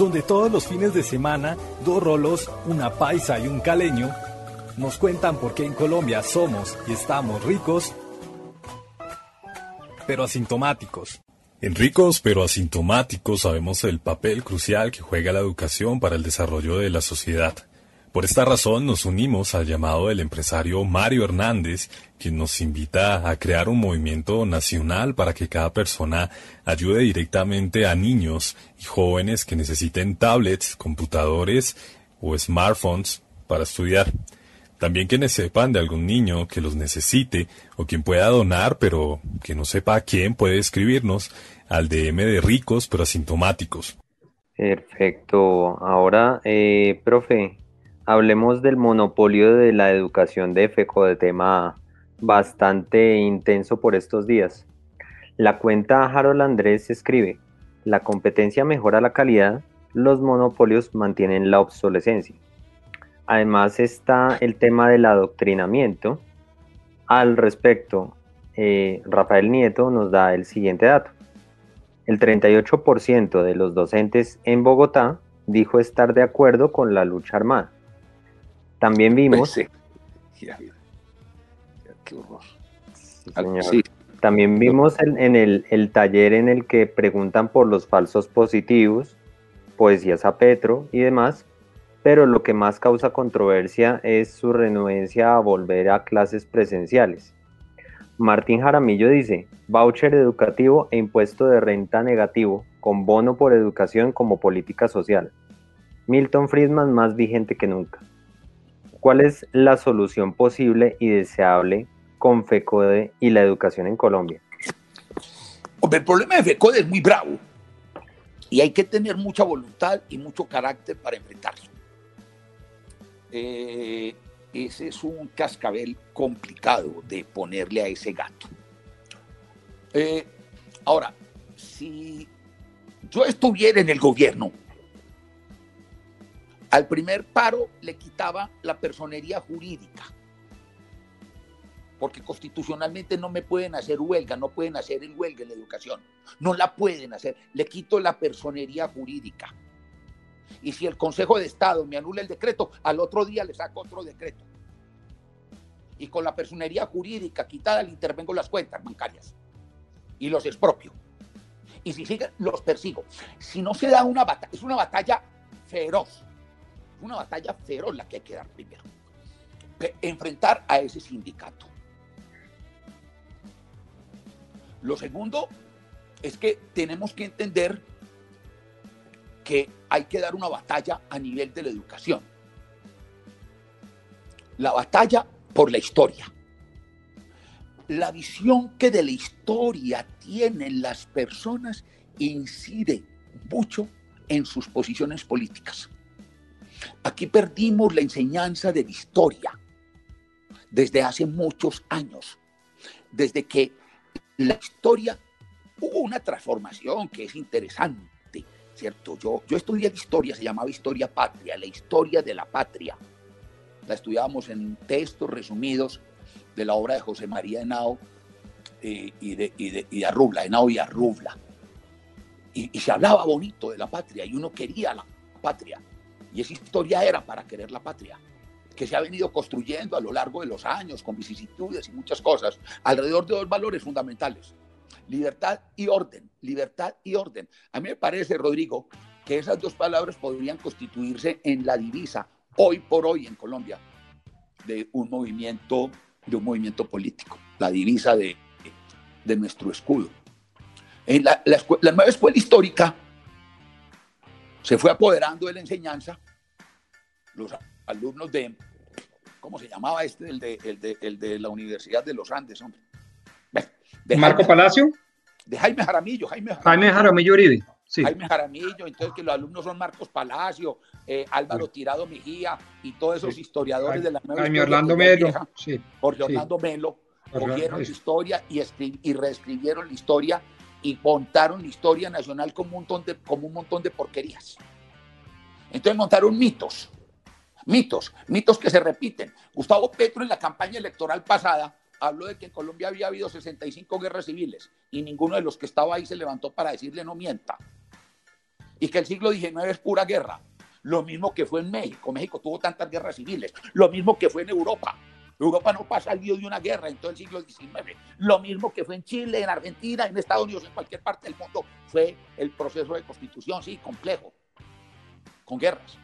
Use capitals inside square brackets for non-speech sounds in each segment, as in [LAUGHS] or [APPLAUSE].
donde todos los fines de semana dos rolos, una paisa y un caleño nos cuentan por qué en Colombia somos y estamos ricos, pero asintomáticos. En ricos pero asintomáticos sabemos el papel crucial que juega la educación para el desarrollo de la sociedad. Por esta razón nos unimos al llamado del empresario Mario Hernández, quien nos invita a crear un movimiento nacional para que cada persona ayude directamente a niños y jóvenes que necesiten tablets, computadores o smartphones para estudiar. También quienes sepan de algún niño que los necesite o quien pueda donar pero que no sepa a quién puede escribirnos al DM de ricos pero asintomáticos. Perfecto. Ahora, eh, profe, hablemos del monopolio de la educación de FECO, de tema bastante intenso por estos días. La cuenta Harold Andrés escribe, la competencia mejora la calidad, los monopolios mantienen la obsolescencia. Además está el tema del adoctrinamiento. Al respecto, eh, Rafael Nieto nos da el siguiente dato. El 38% de los docentes en Bogotá dijo estar de acuerdo con la lucha armada. También vimos... Qué horror. También vimos en, el, el, taller en el que preguntan por los falsos positivos, poesías a Petro y demás, pero lo que más causa controversia es su renuencia a volver a clases presenciales. Martín Jaramillo dice, voucher educativo e impuesto de renta negativo, con bono por educación como política social. Milton Friedman más vigente que nunca. ¿Cuál es la solución posible y deseable con FECODE y la educación en Colombia? el problema de FECODE es muy bravo y hay que tener mucha voluntad y mucho carácter para enfrentarlo. Eh, ese es un cascabel complicado de ponerle a ese gato. Eh, ahora, si yo estuviera en el gobierno, al primer paro le quitaba la personería jurídica, porque constitucionalmente no me pueden hacer huelga, no pueden hacer el huelga en la educación, no la pueden hacer, le quito la personería jurídica. Y si el Consejo de Estado me anula el decreto, al otro día le saco otro decreto. Y con la personería jurídica quitada le intervengo las cuentas bancarias y los expropio. Y si siguen, los persigo. Si no se da una batalla, es una batalla feroz. Una batalla feroz la que hay que dar primero. Enfrentar a ese sindicato. Lo segundo es que tenemos que entender que hay que dar una batalla a nivel de la educación. La batalla por la historia. La visión que de la historia tienen las personas incide mucho en sus posiciones políticas. Aquí perdimos la enseñanza de la historia desde hace muchos años, desde que la historia hubo una transformación que es interesante ¿cierto? Yo, yo estudié historia, se llamaba Historia Patria, la historia de la patria. La estudiábamos en textos resumidos de la obra de José María Henao eh, y, de, y, de, y Arrubla, Henao y Arrubla. Y, y se hablaba bonito de la patria y uno quería la patria. Y esa historia era para querer la patria que se ha venido construyendo a lo largo de los años con vicisitudes y muchas cosas alrededor de dos valores fundamentales, libertad y orden, libertad y orden. A mí me parece, Rodrigo, que esas dos palabras podrían constituirse en la divisa hoy por hoy en Colombia de un movimiento, de un movimiento político, la divisa de, de nuestro escudo. En la, la, nueva escuela histórica se fue apoderando de la enseñanza, los alumnos de, ¿cómo se llamaba este? El de, el de, el de la Universidad de los Andes, hombre. De Marco Palacio. De Jaime Jaramillo. Jaime Jaramillo, Jaime Jaramillo Uribe. Sí. Jaime Jaramillo, entonces que los alumnos son Marcos Palacio, eh, Álvaro Tirado Mejía y todos esos historiadores de la nueva Jaime Orlando Melo. sí. Jorge Orlando Melo cogieron la historia y, y reescribieron la historia y montaron la historia nacional como un montón de, como un montón de porquerías. Entonces montaron mitos, mitos, mitos que se repiten. Gustavo Petro en la campaña electoral pasada habló de que en Colombia había habido 65 guerras civiles y ninguno de los que estaba ahí se levantó para decirle no mienta. y que el siglo XIX es pura guerra. Lo mismo que fue en México. México tuvo tantas guerras civiles. Lo mismo que fue en Europa. Europa no pasa al de una guerra en todo el siglo XIX. Lo mismo que fue en Chile, en Argentina, en Estados Unidos, en cualquier parte del mundo, fue el proceso de constitución, sí, complejo, con guerras.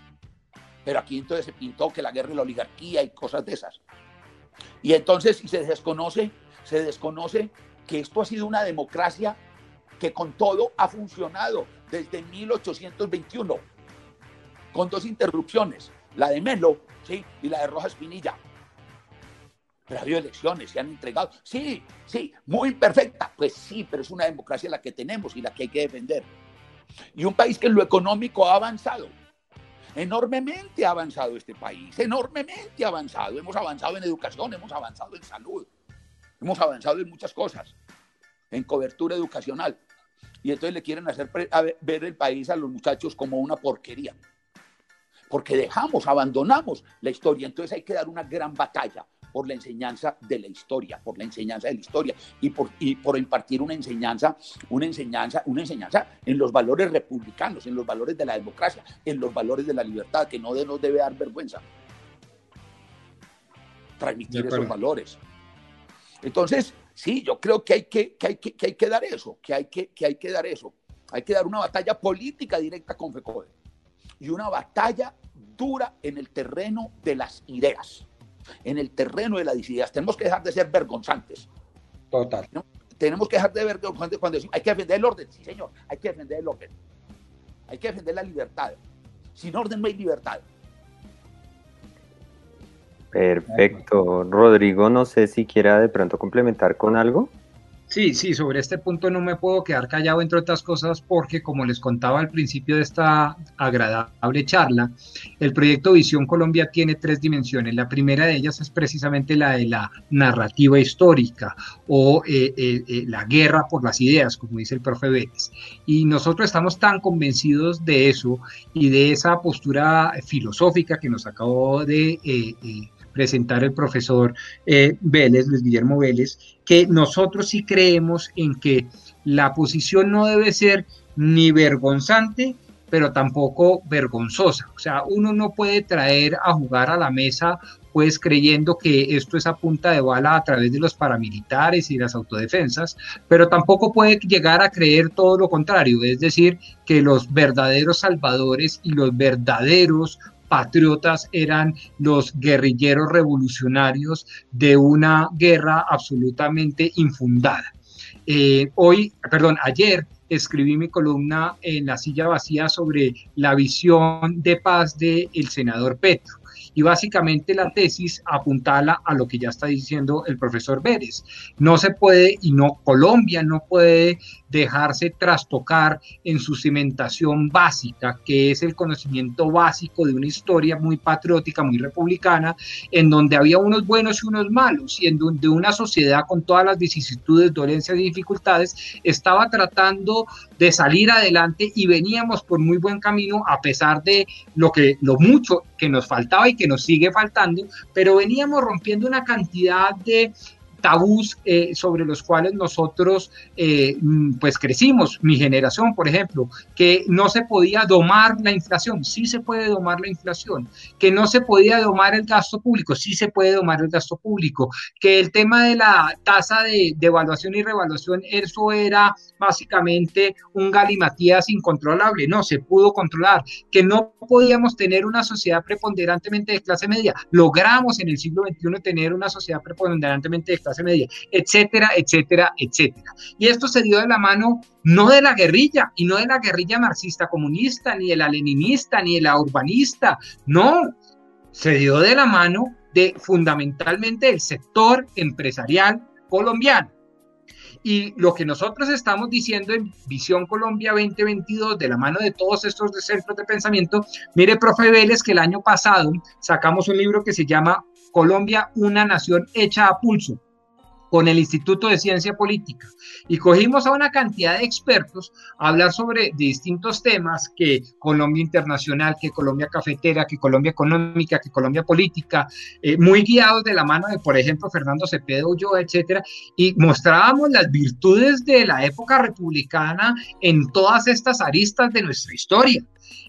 Pero aquí entonces se pintó que la guerra y la oligarquía y cosas de esas. Y entonces si se desconoce, se desconoce que esto ha sido una democracia que con todo ha funcionado desde 1821, con dos interrupciones, la de Melo ¿sí? y la de Rojas Pinilla. Pero ha habido elecciones, se han entregado. Sí, sí, muy imperfecta. Pues sí, pero es una democracia la que tenemos y la que hay que defender. Y un país que en lo económico ha avanzado. Enormemente ha avanzado este país, enormemente ha avanzado. Hemos avanzado en educación, hemos avanzado en salud, hemos avanzado en muchas cosas, en cobertura educacional y entonces le quieren hacer ver el país a los muchachos como una porquería. Porque dejamos, abandonamos la historia. Entonces hay que dar una gran batalla por la enseñanza de la historia, por la enseñanza de la historia y por, y por impartir una enseñanza, una enseñanza, una enseñanza en los valores republicanos, en los valores de la democracia, en los valores de la libertad, que no nos debe dar vergüenza. Transmitir esos valores. Entonces, Sí, yo creo que hay que, hay que, hay que dar eso, que hay que, que hay que dar eso. Hay que dar una batalla política directa con FECODE y una batalla dura en el terreno de las ideas, en el terreno de las ideas. Tenemos que dejar de ser vergonzantes. Total. Tenemos que dejar de ver cuando decimos, hay que defender el orden. Sí, señor, hay que defender el orden. Hay que defender la libertad. Sin orden no hay libertad. Perfecto. Rodrigo, no sé si quiera de pronto complementar con algo. Sí, sí, sobre este punto no me puedo quedar callado, entre otras cosas, porque como les contaba al principio de esta agradable charla, el proyecto Visión Colombia tiene tres dimensiones. La primera de ellas es precisamente la de la narrativa histórica o eh, eh, eh, la guerra por las ideas, como dice el profe Vélez. Y nosotros estamos tan convencidos de eso y de esa postura filosófica que nos acabó de presentar el profesor Vélez, Luis Guillermo Vélez, que nosotros sí creemos en que la posición no debe ser ni vergonzante, pero tampoco vergonzosa. O sea, uno no puede traer a jugar a la mesa pues creyendo que esto es a punta de bala a través de los paramilitares y las autodefensas, pero tampoco puede llegar a creer todo lo contrario, es decir, que los verdaderos salvadores y los verdaderos patriotas eran los guerrilleros revolucionarios de una guerra absolutamente infundada. Eh, hoy, perdón, ayer escribí mi columna en la silla vacía sobre la visión de paz del el senador Petro. Y básicamente la tesis apuntala a lo que ya está diciendo el profesor Vélez. No se puede, y no, Colombia no puede dejarse trastocar en su cimentación básica, que es el conocimiento básico de una historia muy patriótica, muy republicana, en donde había unos buenos y unos malos, y en donde una sociedad con todas las vicisitudes, dolencias y dificultades estaba tratando de salir adelante y veníamos por muy buen camino a pesar de lo que lo mucho que nos faltaba y que nos sigue faltando, pero veníamos rompiendo una cantidad de tabús eh, sobre los cuales nosotros eh, mm, pues crecimos, mi generación por ejemplo, que no se podía domar la inflación, sí se puede domar la inflación, que no se podía domar el gasto público, sí se puede domar el gasto público, que el tema de la tasa de, de evaluación y revaluación, eso era básicamente un galimatías incontrolable, no, se pudo controlar, que no podíamos tener una sociedad preponderantemente de clase media, logramos en el siglo XXI tener una sociedad preponderantemente de clase media, etcétera, etcétera, etcétera. Y esto se dio de la mano no de la guerrilla, y no de la guerrilla marxista comunista, ni de la leninista, ni de la urbanista, no, se dio de la mano de fundamentalmente el sector empresarial colombiano. Y lo que nosotros estamos diciendo en Visión Colombia 2022, de la mano de todos estos centros de pensamiento, mire, profe Vélez, que el año pasado sacamos un libro que se llama Colombia, una nación hecha a pulso con el Instituto de Ciencia Política y cogimos a una cantidad de expertos a hablar sobre distintos temas que Colombia Internacional, que Colombia Cafetera, que Colombia Económica, que Colombia Política, eh, muy guiados de la mano de, por ejemplo, Fernando Cepeda Ulloa, etcétera, y mostrábamos las virtudes de la época republicana en todas estas aristas de nuestra historia.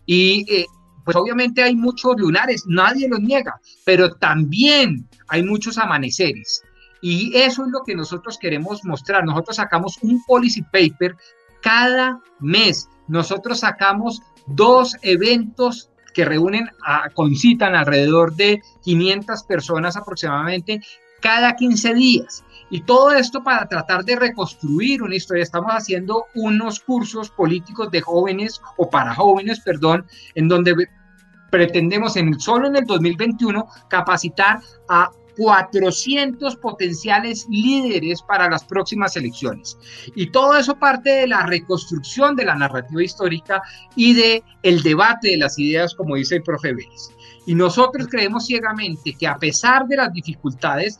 Y eh, pues obviamente hay muchos lunares, nadie los niega, pero también hay muchos amaneceres. Y eso es lo que nosotros queremos mostrar. Nosotros sacamos un policy paper cada mes. Nosotros sacamos dos eventos que reúnen, a, concitan alrededor de 500 personas aproximadamente cada 15 días. Y todo esto para tratar de reconstruir una historia. Estamos haciendo unos cursos políticos de jóvenes o para jóvenes, perdón, en donde pretendemos en, solo en el 2021 capacitar a 400 potenciales líderes para las próximas elecciones. Y todo eso parte de la reconstrucción de la narrativa histórica y de el debate de las ideas, como dice el profe Vélez. Y nosotros creemos ciegamente que a pesar de las dificultades,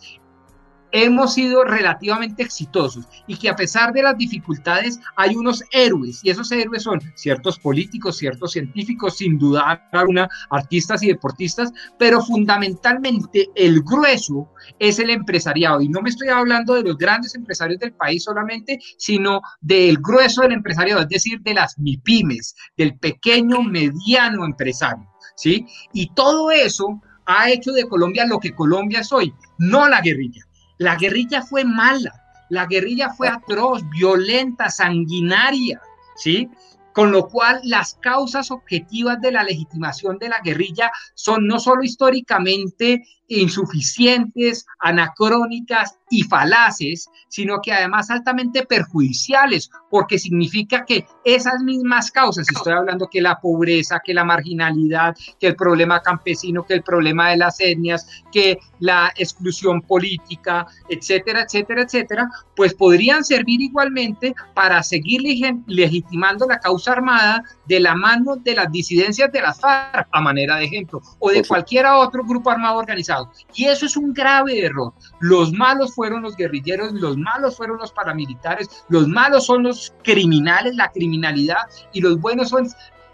hemos sido relativamente exitosos y que a pesar de las dificultades hay unos héroes y esos héroes son ciertos políticos, ciertos científicos, sin duda alguna, artistas y deportistas, pero fundamentalmente el grueso es el empresariado y no me estoy hablando de los grandes empresarios del país solamente, sino del grueso del empresariado, es decir, de las MIPIMES, del pequeño, mediano empresario, ¿sí? Y todo eso ha hecho de Colombia lo que Colombia es hoy, no la guerrilla la guerrilla fue mala, la guerrilla fue atroz, violenta, sanguinaria, ¿sí? Con lo cual las causas objetivas de la legitimación de la guerrilla son no solo históricamente insuficientes, anacrónicas y falaces, sino que además altamente perjudiciales, porque significa que esas mismas causas, estoy hablando que la pobreza, que la marginalidad, que el problema campesino, que el problema de las etnias, que la exclusión política, etcétera, etcétera, etcétera, pues podrían servir igualmente para seguir legitimando la causa armada de la mano de las disidencias de las FARC, a manera de ejemplo, o de cualquier otro grupo armado organizado. Y eso es un grave error. Los malos fueron los guerrilleros, los malos fueron los paramilitares, los malos son los criminales, la criminalidad, y los buenos son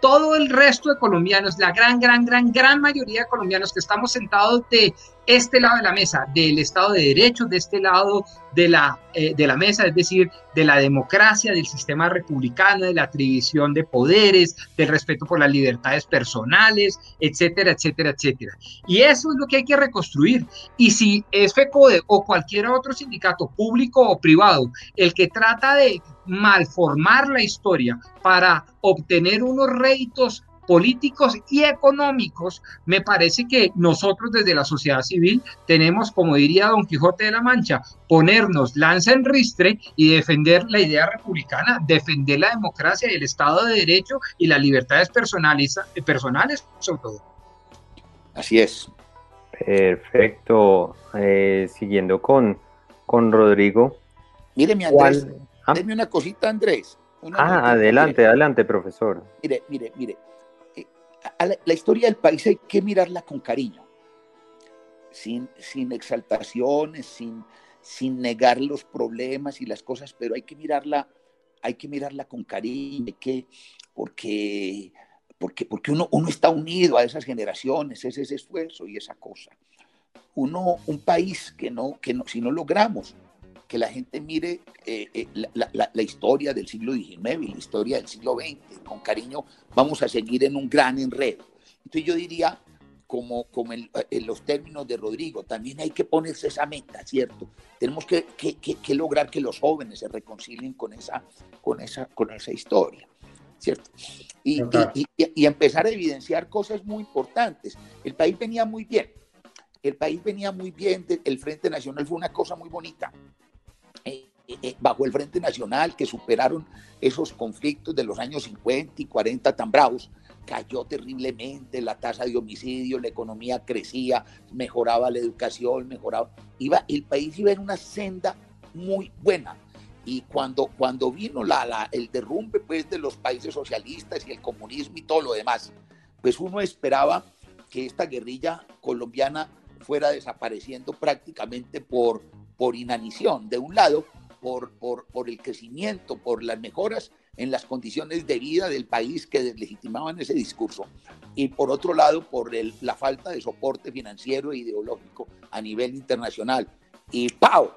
todo el resto de colombianos, la gran, gran, gran, gran mayoría de colombianos que estamos sentados de este lado de la mesa, del Estado de Derecho, de este lado de la, eh, de la mesa, es decir, de la democracia, del sistema republicano, de la atribución de poderes, del respeto por las libertades personales, etcétera, etcétera, etcétera. Y eso es lo que hay que reconstruir. Y si es FECODE o cualquier otro sindicato público o privado el que trata de malformar la historia para obtener unos réditos políticos y económicos, me parece que nosotros desde la sociedad civil tenemos, como diría Don Quijote de la Mancha, ponernos lanza en ristre y defender la idea republicana, defender la democracia y el Estado de Derecho y las libertades personales, personales sobre todo. Así es. Perfecto. Eh, siguiendo con, con Rodrigo. Míreme, Andrés. Ah. una cosita, Andrés. ah, adelante, adelante, profesor. Mire, mire, mire la, historia del país hay que mirarla con cariño, sin, sin exaltaciones, sin, sin negar los problemas y las cosas, pero hay que mirarla, hay que mirarla con cariño, que, porque, porque, porque uno, uno está unido a esas generaciones, es ese esfuerzo y esa cosa. Uno, un país que no, que no, si no logramos que la gente mire eh, eh, la, historia del siglo XIX y la historia del siglo XX con cariño, vamos a seguir en un gran enredo. Entonces yo diría, como, como en, los términos de Rodrigo, también hay que ponerse esa meta, ¿cierto? Tenemos que, que, lograr que los jóvenes se reconcilien con esa, con esa, con esa historia, ¿cierto? Y, y, y empezar a evidenciar cosas muy importantes. El país venía muy bien, el país venía muy bien, el Frente Nacional fue una cosa muy bonita, eh, eh, bajo el Frente Nacional, que superaron esos conflictos de los años 50 y 40 tan bravos, cayó terriblemente la tasa de homicidio, la economía crecía, mejoraba la educación, mejoraba, iba, el país iba en una senda muy buena. Y cuando, cuando vino la, el derrumbe pues, de los países socialistas y el comunismo y todo lo demás, pues uno esperaba que esta guerrilla colombiana fuera desapareciendo prácticamente por por inanición, de un lado, por, por, por el crecimiento, por las mejoras en las condiciones de vida del país que deslegitimaban ese discurso, y por otro lado, por la falta de soporte financiero e ideológico a nivel internacional. Y ¡pau!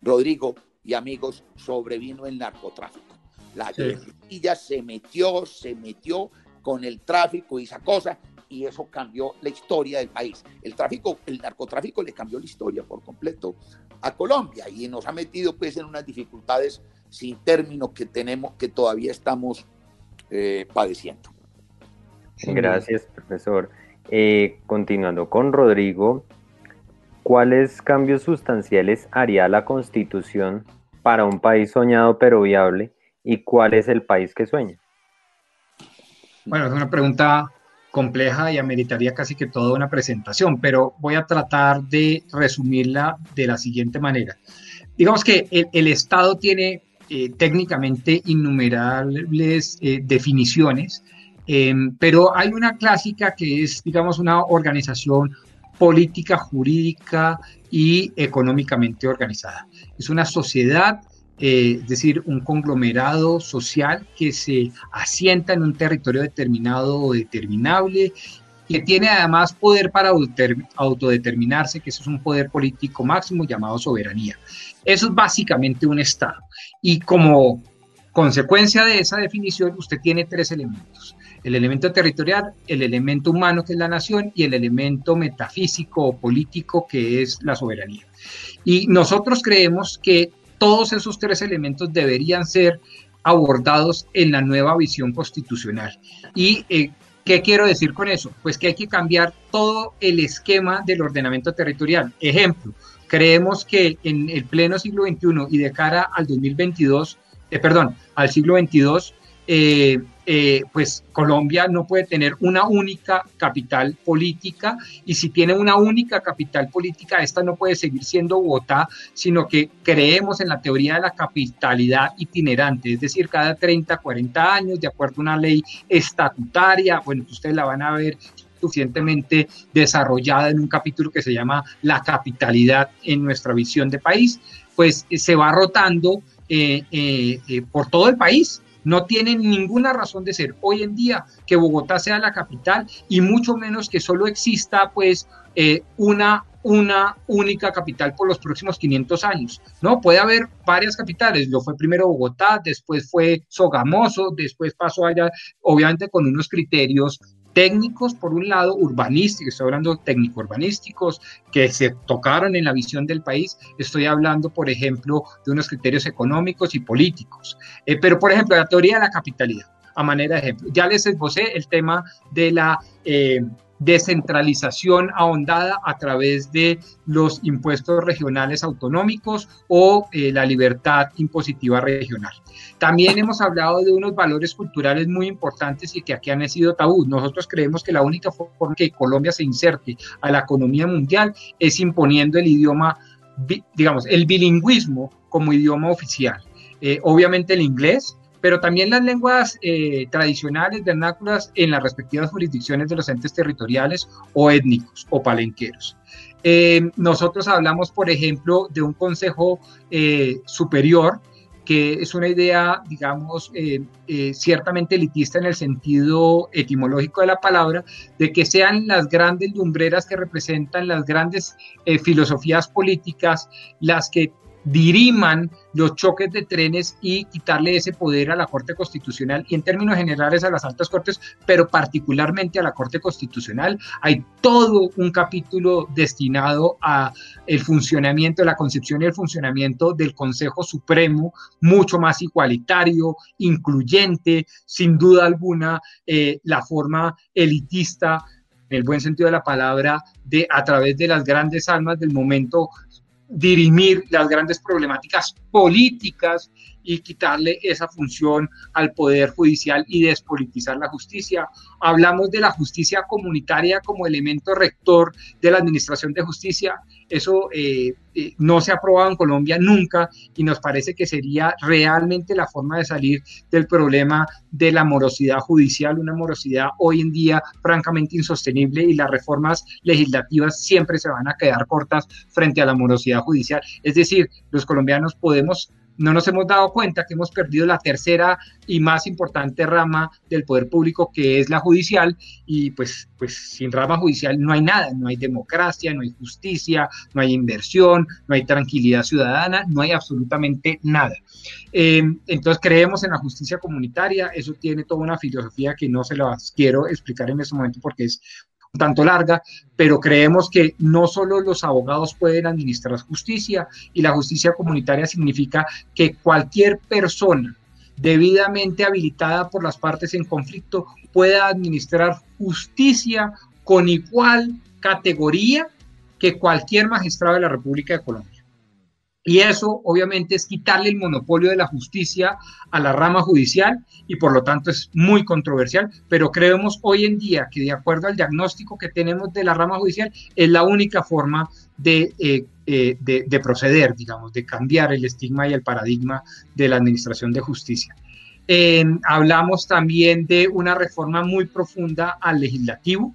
Rodrigo y amigos, sobrevino el narcotráfico. La guerrilla se metió, se metió con el tráfico y esa cosa, y eso cambió la historia del país. El tráfico, el narcotráfico le cambió la historia por completo a Colombia y nos ha metido pues en unas dificultades sin término que tenemos, que todavía estamos eh, padeciendo. Gracias, profesor. Eh, continuando con Rodrigo, ¿cuáles cambios sustanciales haría la Constitución para un país soñado pero viable y cuál es el país que sueña? Bueno, es una pregunta compleja y ameritaría casi que toda una presentación, pero voy a tratar de resumirla de la siguiente manera. Digamos que el, Estado tiene eh, técnicamente innumerables eh, definiciones, em, pero hay una clásica que es, digamos, una organización política, jurídica y económicamente organizada. Es una sociedad eh, es decir, un conglomerado social que se asienta en un territorio determinado o determinable, que tiene además poder para autodeterminarse, que eso es un poder político máximo llamado soberanía. Eso es básicamente un Estado. Y como consecuencia de esa definición, usted tiene tres elementos. El elemento territorial, el elemento humano, que es la nación, y el elemento metafísico o político, que es la soberanía. Y nosotros creemos que todos esos tres elementos deberían ser abordados en la nueva visión constitucional. ¿Y eh, qué quiero decir con eso? Pues que hay que cambiar todo el esquema del ordenamiento territorial. Ejemplo, creemos que en el pleno siglo XXI y de cara al 2022, eh, perdón, al siglo XXII, eh, eh, pues Colombia no puede tener una única capital política y si tiene una única capital política, esta no puede seguir siendo Bogotá, sino que creemos en la teoría de la capitalidad itinerante, es decir, cada 30, 40 años, de acuerdo a una ley estatutaria, bueno, ustedes la van a ver suficientemente desarrollada en un capítulo que se llama La capitalidad en nuestra visión de país, pues se va rotando eh, por todo el país no tienen ninguna razón de ser hoy en día que Bogotá sea la capital y mucho menos que solo exista pues eh, una una única capital por los próximos 500 años, ¿no? Puede haber varias capitales, lo fue primero Bogotá, después fue Sogamoso, después pasó allá, obviamente con unos criterios técnicos, por un lado, urbanísticos, estoy hablando técnico-urbanísticos, que se tocaron en la visión del país, estoy hablando, por ejemplo, de unos criterios económicos y políticos. Eh, pero, por ejemplo, la teoría de la capitalidad, a manera de ejemplo, ya les esbocé el tema de la... Eh, descentralización ahondada a través de los impuestos regionales autonómicos o eh, la libertad impositiva regional. También hemos hablado de unos valores culturales muy importantes y que aquí han sido tabú. Nosotros creemos que la única forma que Colombia se inserte a la economía mundial es imponiendo el idioma, digamos, el bilingüismo como idioma oficial. Eh, obviamente el inglés, pero también las lenguas eh, tradicionales vernáculas en las respectivas jurisdicciones de los entes territoriales o étnicos o palenqueros. Eh, nosotros hablamos, por ejemplo, de un consejo eh, superior que es una idea, digamos, ciertamente elitista en el sentido etimológico de la palabra, de que sean las grandes lumbreras que representan las grandes filosofías políticas las que diriman los choques de trenes y quitarle ese poder a la Corte Constitucional y en términos generales a las altas cortes, pero particularmente a la Corte Constitucional. Hay todo un capítulo destinado a el funcionamiento, la concepción y el funcionamiento del Consejo Supremo, mucho más igualitario, incluyente, sin duda alguna, eh, la forma elitista en el buen sentido de la palabra, de a través de las grandes almas del momento dirimir las grandes problemáticas políticas y quitarle esa función al Poder Judicial y despolitizar la justicia. Hablamos de la justicia comunitaria como elemento rector de la Administración de Justicia. Eso eh, eh, no se ha aprobado en Colombia nunca y nos parece que sería realmente la forma de salir del problema de la morosidad judicial, una morosidad hoy en día francamente insostenible y las reformas legislativas siempre se van a quedar cortas frente a la morosidad judicial. Es decir, los colombianos podemos no nos hemos dado cuenta que hemos perdido la tercera y más importante rama del poder público, que es la judicial, y pues, pues sin rama judicial no hay nada, no hay democracia, no hay justicia, no hay inversión, no hay tranquilidad ciudadana, no hay absolutamente nada. Eh, entonces creemos en la justicia comunitaria, eso tiene toda una filosofía que no se la quiero explicar en este momento porque es tanto larga, pero creemos que no solo los abogados pueden administrar justicia y la justicia comunitaria significa que cualquier persona debidamente habilitada por las partes en conflicto pueda administrar justicia con igual categoría que cualquier magistrado de la República de Colombia. Y eso obviamente es quitarle el monopolio de la justicia a la rama judicial y por lo tanto es muy controversial, pero creemos hoy en día que de acuerdo al diagnóstico que tenemos de la rama judicial es la única forma de, eh, eh, de, proceder, digamos, de cambiar el estigma y el paradigma de la administración de justicia. hablamos también de una reforma muy profunda al legislativo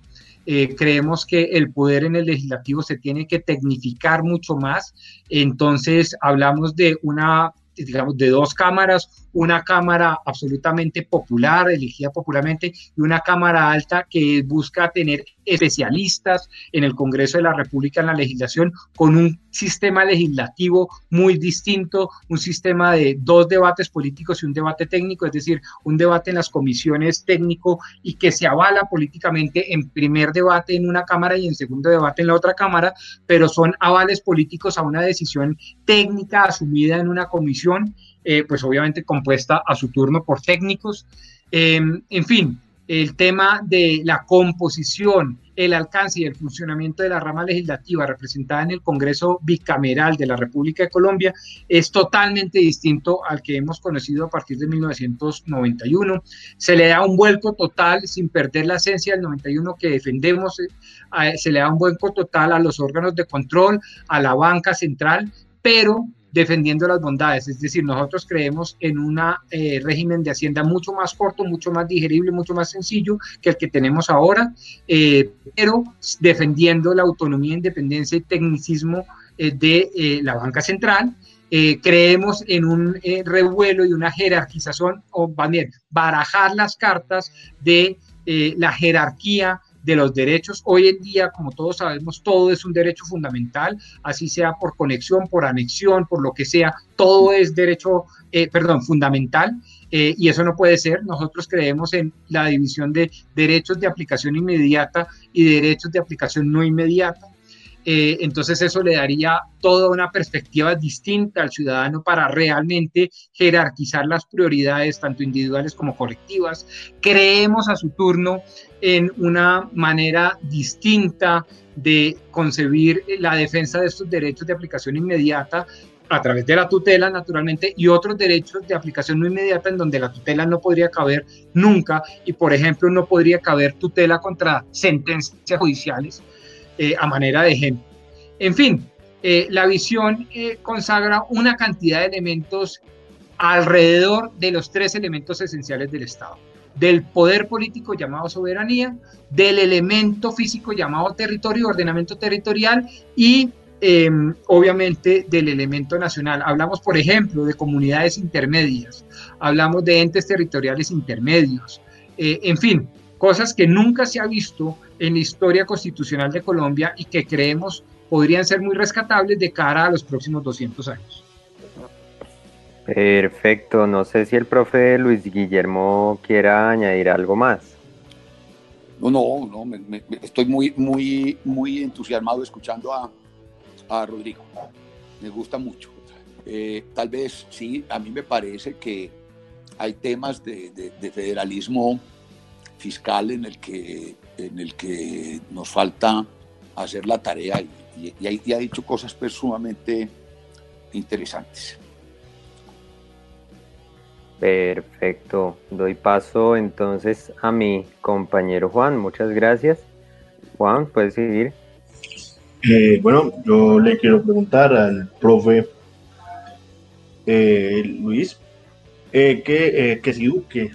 eh, creemos que el poder en el legislativo se tiene que tecnificar mucho más. Entonces, hablamos de una digamos, de dos cámaras, una cámara absolutamente popular, elegida popularmente, y una cámara alta que busca tener especialistas en el Congreso de la República en la legislación, con un sistema legislativo muy distinto, un sistema de dos debates políticos y un debate técnico, es decir, un debate en las comisiones técnico y que se avala políticamente en primer debate en una Cámara y en segundo debate en la otra Cámara, pero son avales políticos a una decisión técnica asumida en una comisión, eh, pues obviamente compuesta a su turno por técnicos. Em, en fin, el tema de la composición, el alcance y el funcionamiento de la rama legislativa representada en el Congreso Bicameral de la República de Colombia es totalmente distinto al que hemos conocido a partir de 1991. Se le da un vuelco total sin perder la esencia del 91 que defendemos, eh, se le da un vuelco total a los órganos de control, a la banca central, pero defendiendo las bondades. Es decir, nosotros creemos en un eh, régimen de hacienda mucho más corto, mucho más digerible, mucho más sencillo que el que tenemos ahora, eh, pero defendiendo la autonomía, independencia y tecnicismo eh, de la banca central. creemos en un revuelo y una jerarquización, o bien, barajar las cartas de la jerarquía de los derechos. Hoy en día, como todos sabemos, todo es un derecho fundamental, así sea por conexión, por anexión, por lo que sea, todo es derecho, eh, perdón, fundamental. Eh, y eso no puede ser. Nosotros creemos en la división de derechos de aplicación inmediata y derechos de aplicación no inmediata. Eh, entonces eso le daría toda una perspectiva distinta al ciudadano para realmente jerarquizar las prioridades, tanto individuales como colectivas. Creemos a su turno en una manera distinta de concebir la defensa de estos derechos de aplicación inmediata a través de la tutela, naturalmente, y otros derechos de aplicación no inmediata en donde la tutela no podría caber nunca, y por ejemplo no podría caber tutela contra sentencias judiciales eh, a manera de ejemplo. En fin, eh, la visión eh, consagra una cantidad de elementos alrededor de los tres elementos esenciales del Estado del poder político llamado soberanía, del elemento físico llamado territorio, ordenamiento territorial y em, obviamente del elemento nacional. Hablamos, por ejemplo, de comunidades intermedias, hablamos de entes territoriales intermedios, eh, en fin, cosas que nunca se ha visto en la historia constitucional de Colombia y que creemos podrían ser muy rescatables de cara a los próximos 200 años. Perfecto, no sé si el profe Luis Guillermo quiera añadir algo más. No, no, no, me, estoy muy, muy, muy entusiasmado escuchando a, a Rodrigo. Me gusta mucho. Eh, tal vez sí, a mí me parece que hay temas de, de, federalismo fiscal en el, que, en el que nos falta hacer la tarea y, y, ha dicho cosas pues, sumamente interesantes. Perfecto. Doy paso entonces a mi compañero Juan. Muchas gracias. Juan, puedes seguir. Eh, bueno, yo le quiero preguntar al profe eh, Luis eh, que, que si Duque,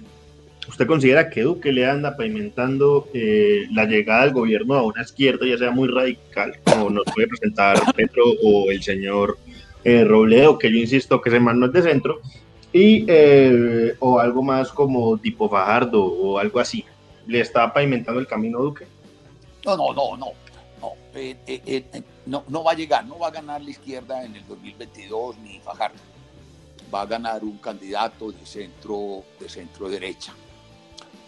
¿usted considera que Duque le anda pavimentando la llegada del gobierno a una izquierda, ya sea muy radical, como nos puede presentar Petro o el señor Robledo, que yo insisto que ese man no es de centro, y, o algo más como tipo Fajardo o algo así? ¿Le está pavimentando el camino Duque? No, no, no, no. Eh, eh, eh, no, no va a llegar, no va a ganar la izquierda en el 2022 ni Fajardo. Va a ganar un candidato de centro, de centro derecha.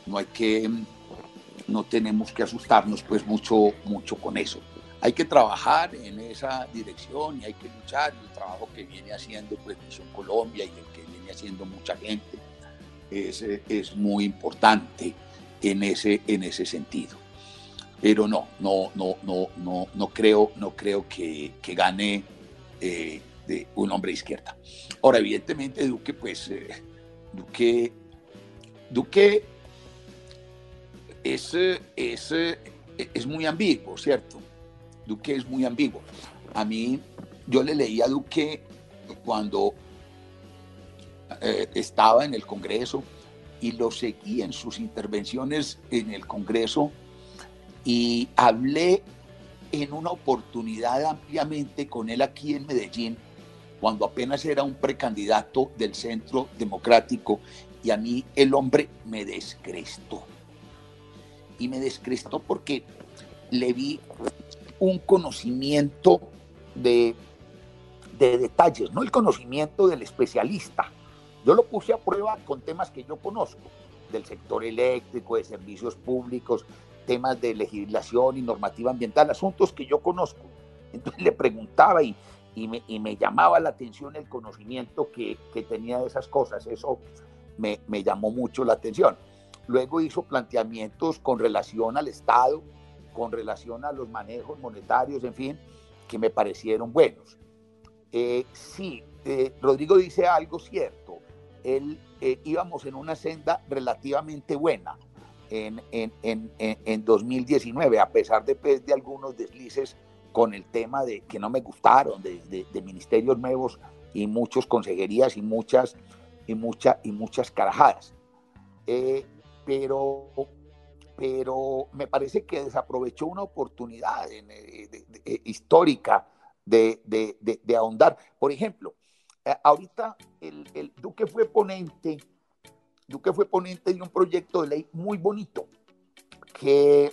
No hay que, no tenemos que asustarnos pues mucho, mucho con eso. Hay que trabajar en esa dirección y hay que luchar. El trabajo que viene haciendo pues Misión Colombia y el que viene haciendo mucha gente es, es muy importante en ese, en ese sentido pero no, no, no, no, no, no creo, no creo que, gane eh, de un hombre de izquierda. Ahora, evidentemente, Duque, pues, eh, Duque, Duque es, es, es muy ambiguo, ¿cierto? Duque es muy ambiguo. A mí, yo le leí a Duque cuando eh, estaba en el Congreso y lo seguí en sus intervenciones en el Congreso y hablé en una oportunidad ampliamente con él aquí en Medellín, cuando apenas era un precandidato del Centro Democrático, y a mí el hombre me descrestó. Y me descrestó porque le vi un conocimiento de, de detalles, no el conocimiento del especialista. Yo lo puse a prueba con temas que yo conozco, del sector eléctrico, de servicios públicos, temas de legislación y normativa ambiental, asuntos que yo conozco. Entonces [LAUGHS] le preguntaba y, y, me, y me, llamaba la atención el conocimiento que, que tenía de esas cosas. Eso me, me, llamó mucho la atención. Luego hizo planteamientos con relación al Estado, con relación a los manejos monetarios, en fin, que me parecieron buenos. Eh, sí, eh, Rodrigo dice algo cierto. Él eh, íbamos en una senda relativamente buena en, en, en, en 2019, a pesar de, pues, de algunos deslices con el tema de que no me gustaron, de, de, ministerios nuevos y muchas consejerías y muchas, y, mucha, y muchas carajadas. Eh, pero, pero me parece que desaprovechó una oportunidad eh, eh, histórica de, de, ahondar. Por ejemplo, ahorita el, el Duque fue ponente Duque fue ponente de un proyecto de ley muy bonito que,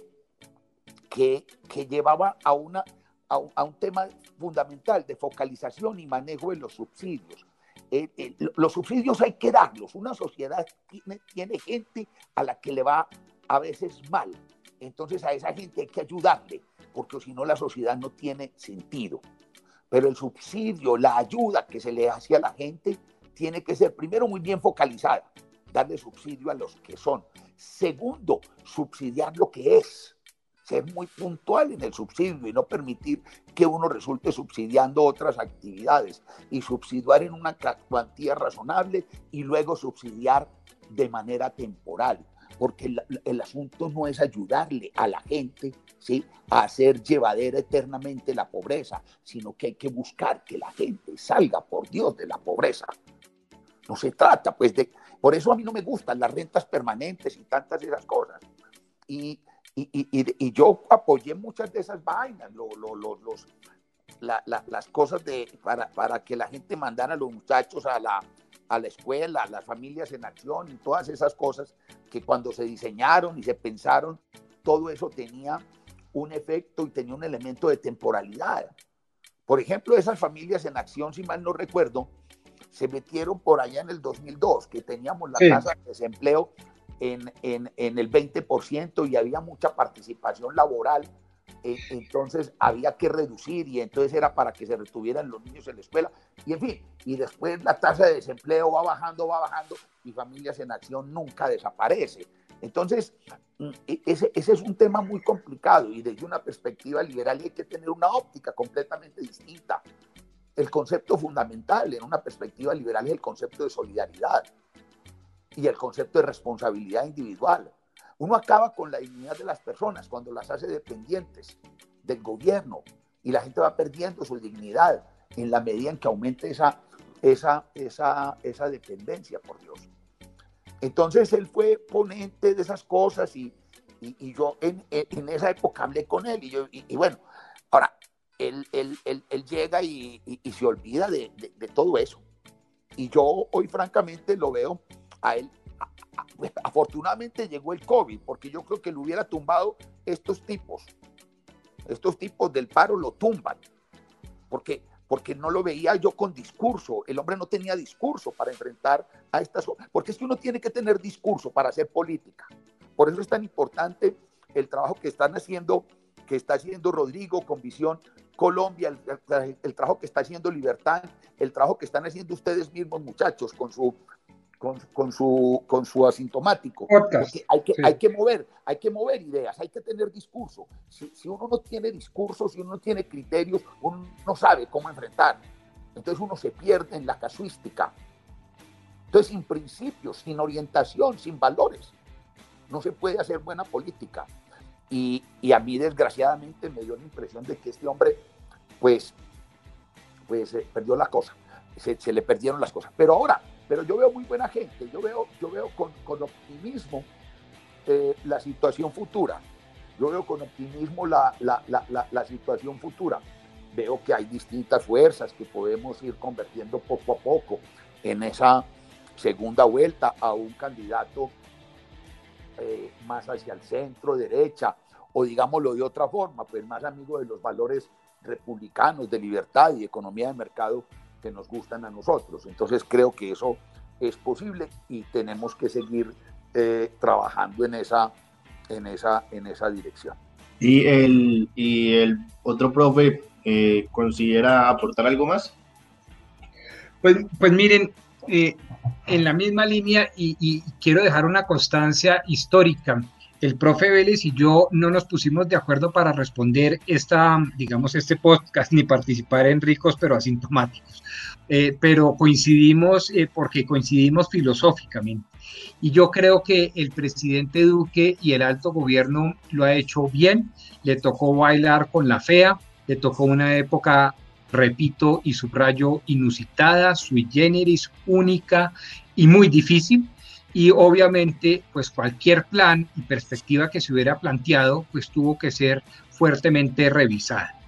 que, que llevaba a, una, a, un tema fundamental de focalización y manejo de los subsidios. Eh, eh, los subsidios hay que darlos. Una sociedad tiene, tiene gente a la que le va a veces mal. Entonces a esa gente hay que ayudarle, porque si no la sociedad no tiene sentido. Pero el subsidio, la ayuda que se le hace a la gente, tiene que ser primero muy bien focalizada darle subsidio a los que son. Segundo, subsidiar lo que es, ser muy puntual en el subsidio y no permitir que uno resulte subsidiando otras actividades y subsidiar en una cuantía razonable y luego subsidiar de manera temporal, porque el, asunto no es ayudarle a la gente ¿sí? a hacer llevadera eternamente la pobreza, sino que hay que buscar que la gente salga, por Dios, de la pobreza. No se trata pues de, por eso a mí no me gustan las rentas permanentes y tantas de esas cosas. Y, y, y, y yo apoyé muchas de esas vainas, lo, lo, los, la, las cosas de, para, para, que la gente mandara a los muchachos a la, a la escuela, las familias en acción y todas esas cosas que cuando se diseñaron y se pensaron, todo eso tenía un efecto y tenía un elemento de temporalidad. Por ejemplo, esas familias en acción, si mal no recuerdo, se metieron por allá en el 2002, que teníamos la tasa de desempleo en, en, en, el 20% y había mucha participación laboral. E, entonces había que reducir y entonces era para que se retuvieran los niños en la escuela. Y en fin, y después la tasa de desempleo va bajando, va bajando y familias en acción nunca desaparece. Entonces, mm, e, ese, ese, es un tema muy complicado y desde una perspectiva liberal hay que tener una óptica completamente distinta el concepto fundamental en una perspectiva liberal es el concepto de solidaridad. Y el concepto de responsabilidad individual. Uno acaba con la dignidad de las personas cuando las hace dependientes del gobierno y la gente va perdiendo su dignidad en la medida en que aumente esa, esa, esa, esa dependencia, por Dios. Entonces él fue ponente de esas cosas y, y, yo en, en, esa época hablé con él y, yo, y, bueno, ahora, él, él, él, llega y, se olvida de, de, todo eso. Y yo hoy francamente lo veo a él. Pues, afortunadamente llegó el COVID, porque yo creo que lo hubiera tumbado estos tipos. Estos tipos del paro lo tumban. Porque porque no lo veía yo con discurso. El hombre no tenía discurso para enfrentar a estas cosas, porque es que uno tiene que tener discurso para hacer política. Por eso es tan importante el trabajo que están haciendo, que está haciendo Rodrigo con Visión Colombia, el, el trabajo que está haciendo Libertad, el trabajo que están haciendo ustedes mismos, muchachos, con su con, su, con su asintomático. hay, que, hay que mover, hay que mover ideas, hay que tener discurso. Si, si, uno no tiene discurso, si uno no tiene criterios, uno no sabe cómo enfrentar. Entonces uno se pierde en la casuística. Entonces, sin principios, sin orientación, sin valores, no se puede hacer buena política. Y, y a mí, desgraciadamente, me dio la impresión de que este hombre, pues, pues eh, perdió la cosa. Se, se le perdieron las cosas. Pero ahora, pero yo veo muy buena gente, yo veo, yo veo con, con optimismo eh, la situación futura. Yo veo con optimismo la, la, la, situación futura. Veo que hay distintas fuerzas que podemos ir convirtiendo poco a poco en esa segunda vuelta a un candidato eh, más hacia el centro, derecha, o digámoslo de otra forma, pues más amigo de los valores republicanos de libertad y economía de mercado que nos gustan a nosotros. Entonces creo que eso es posible y tenemos que seguir eh, trabajando en esa, en, esa, en esa dirección. ¿Y el, y el otro profe eh, considera aportar algo más? Pues, pues miren, eh, en la misma línea y, y, quiero dejar una constancia histórica el profe Vélez y yo no nos pusimos de acuerdo para responder esta, digamos, este podcast ni participar en ricos pero asintomáticos. Eh, pero coincidimos eh, porque coincidimos filosóficamente. Y yo creo que el presidente Duque y el alto gobierno lo ha hecho bien. Le tocó bailar con la fea, le tocó una época, repito y subrayo, inusitada, sui generis, única y muy difícil y obviamente pues cualquier plan y perspectiva que se hubiera planteado pues tuvo que ser fuertemente revisada.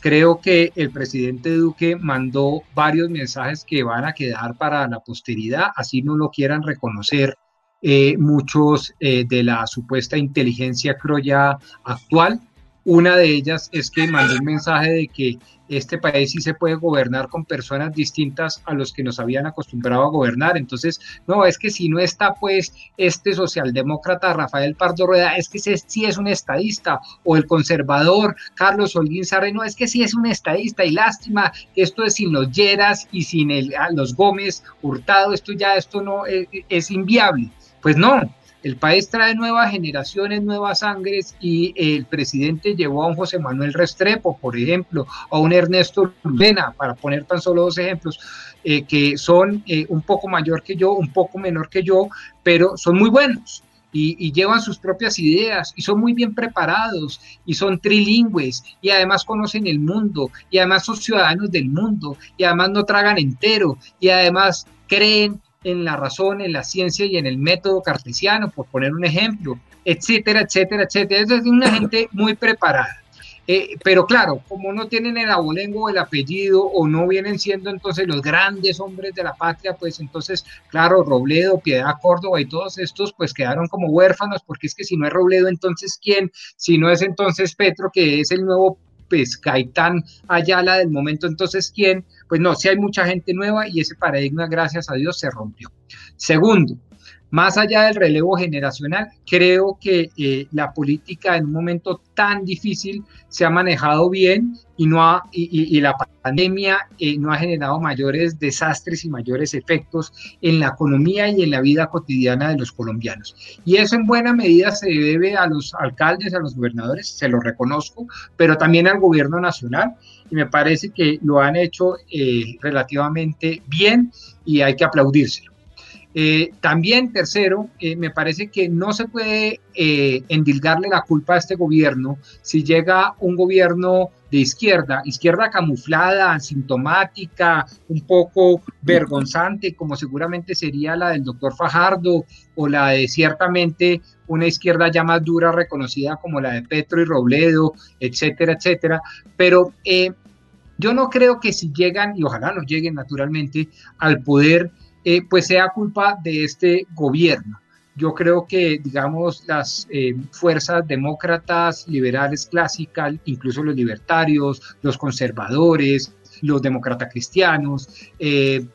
Creo que el presidente Duque mandó varios mensajes que van a quedar para la posteridad, así no lo quieran reconocer eh, muchos eh, de la supuesta inteligencia croya actual. Una de ellas es que mandó un mensaje de que este país sí se puede gobernar con personas distintas a los que nos habían acostumbrado a gobernar. Entonces, no, es que si no está pues este socialdemócrata Rafael Pardo Rueda, es que sí es un estadista, o el conservador Carlos Holguín Sarre, no, es que sí es un estadista, y lástima esto es sin los Lleras y sin el, los Gómez Hurtado, esto ya, esto no eh, es inviable. Pues no, el país trae nuevas generaciones, nuevas sangres y el presidente llevó a un José Manuel Restrepo, por ejemplo, a un Ernesto Luna, para poner tan solo dos ejemplos, eh, que son eh, un poco mayor que yo, un poco menor que yo, pero son muy buenos. Y, llevan sus propias ideas y son muy bien preparados y son trilingües y además conocen el mundo y además son ciudadanos del mundo y además no tragan entero y además creen en la razón, en la ciencia y en el método cartesiano, por poner un ejemplo, etcétera, etcétera, etcétera. Es una gente muy preparada. Eh, pero claro, como no tienen el abolengo, el apellido, o no vienen siendo entonces los grandes hombres de la patria, pues entonces, claro, Robledo, Piedad Córdoba y todos estos, pues quedaron como huérfanos, porque es que si no es Robledo, entonces ¿quién? Si no es entonces Petro, que es el nuevo pues Caitán Ayala del momento, entonces ¿quién? Pues no, si hay mucha gente nueva y ese paradigma, gracias a Dios, se rompió. Segundo, más allá del relevo generacional, creo que eh, la política en un momento tan difícil se ha manejado bien y, no ha, y, la pandemia eh, no ha generado mayores desastres y mayores efectos en la economía y en la vida cotidiana de los colombianos. Y eso en buena medida se debe a los alcaldes, a los gobernadores, se lo reconozco, pero también al gobierno nacional y me parece que lo han hecho eh, relativamente bien y hay que aplaudírselo. Eh, también, tercero, eh, me parece que no se puede endilgarle la culpa a este gobierno si llega un gobierno de izquierda, izquierda camuflada, asintomática, un poco vergonzante, como seguramente sería la del doctor Fajardo o la de ciertamente una izquierda ya más dura, reconocida como la de Petro y Robledo, etcétera, etcétera. Pero yo no creo que si llegan, y ojalá no lleguen naturalmente, al poder, eh, pues sea culpa de este gobierno. Yo creo que, digamos, las eh, fuerzas demócratas, liberales clásicas, incluso los libertarios, los conservadores, los demócratas cristianos, eh,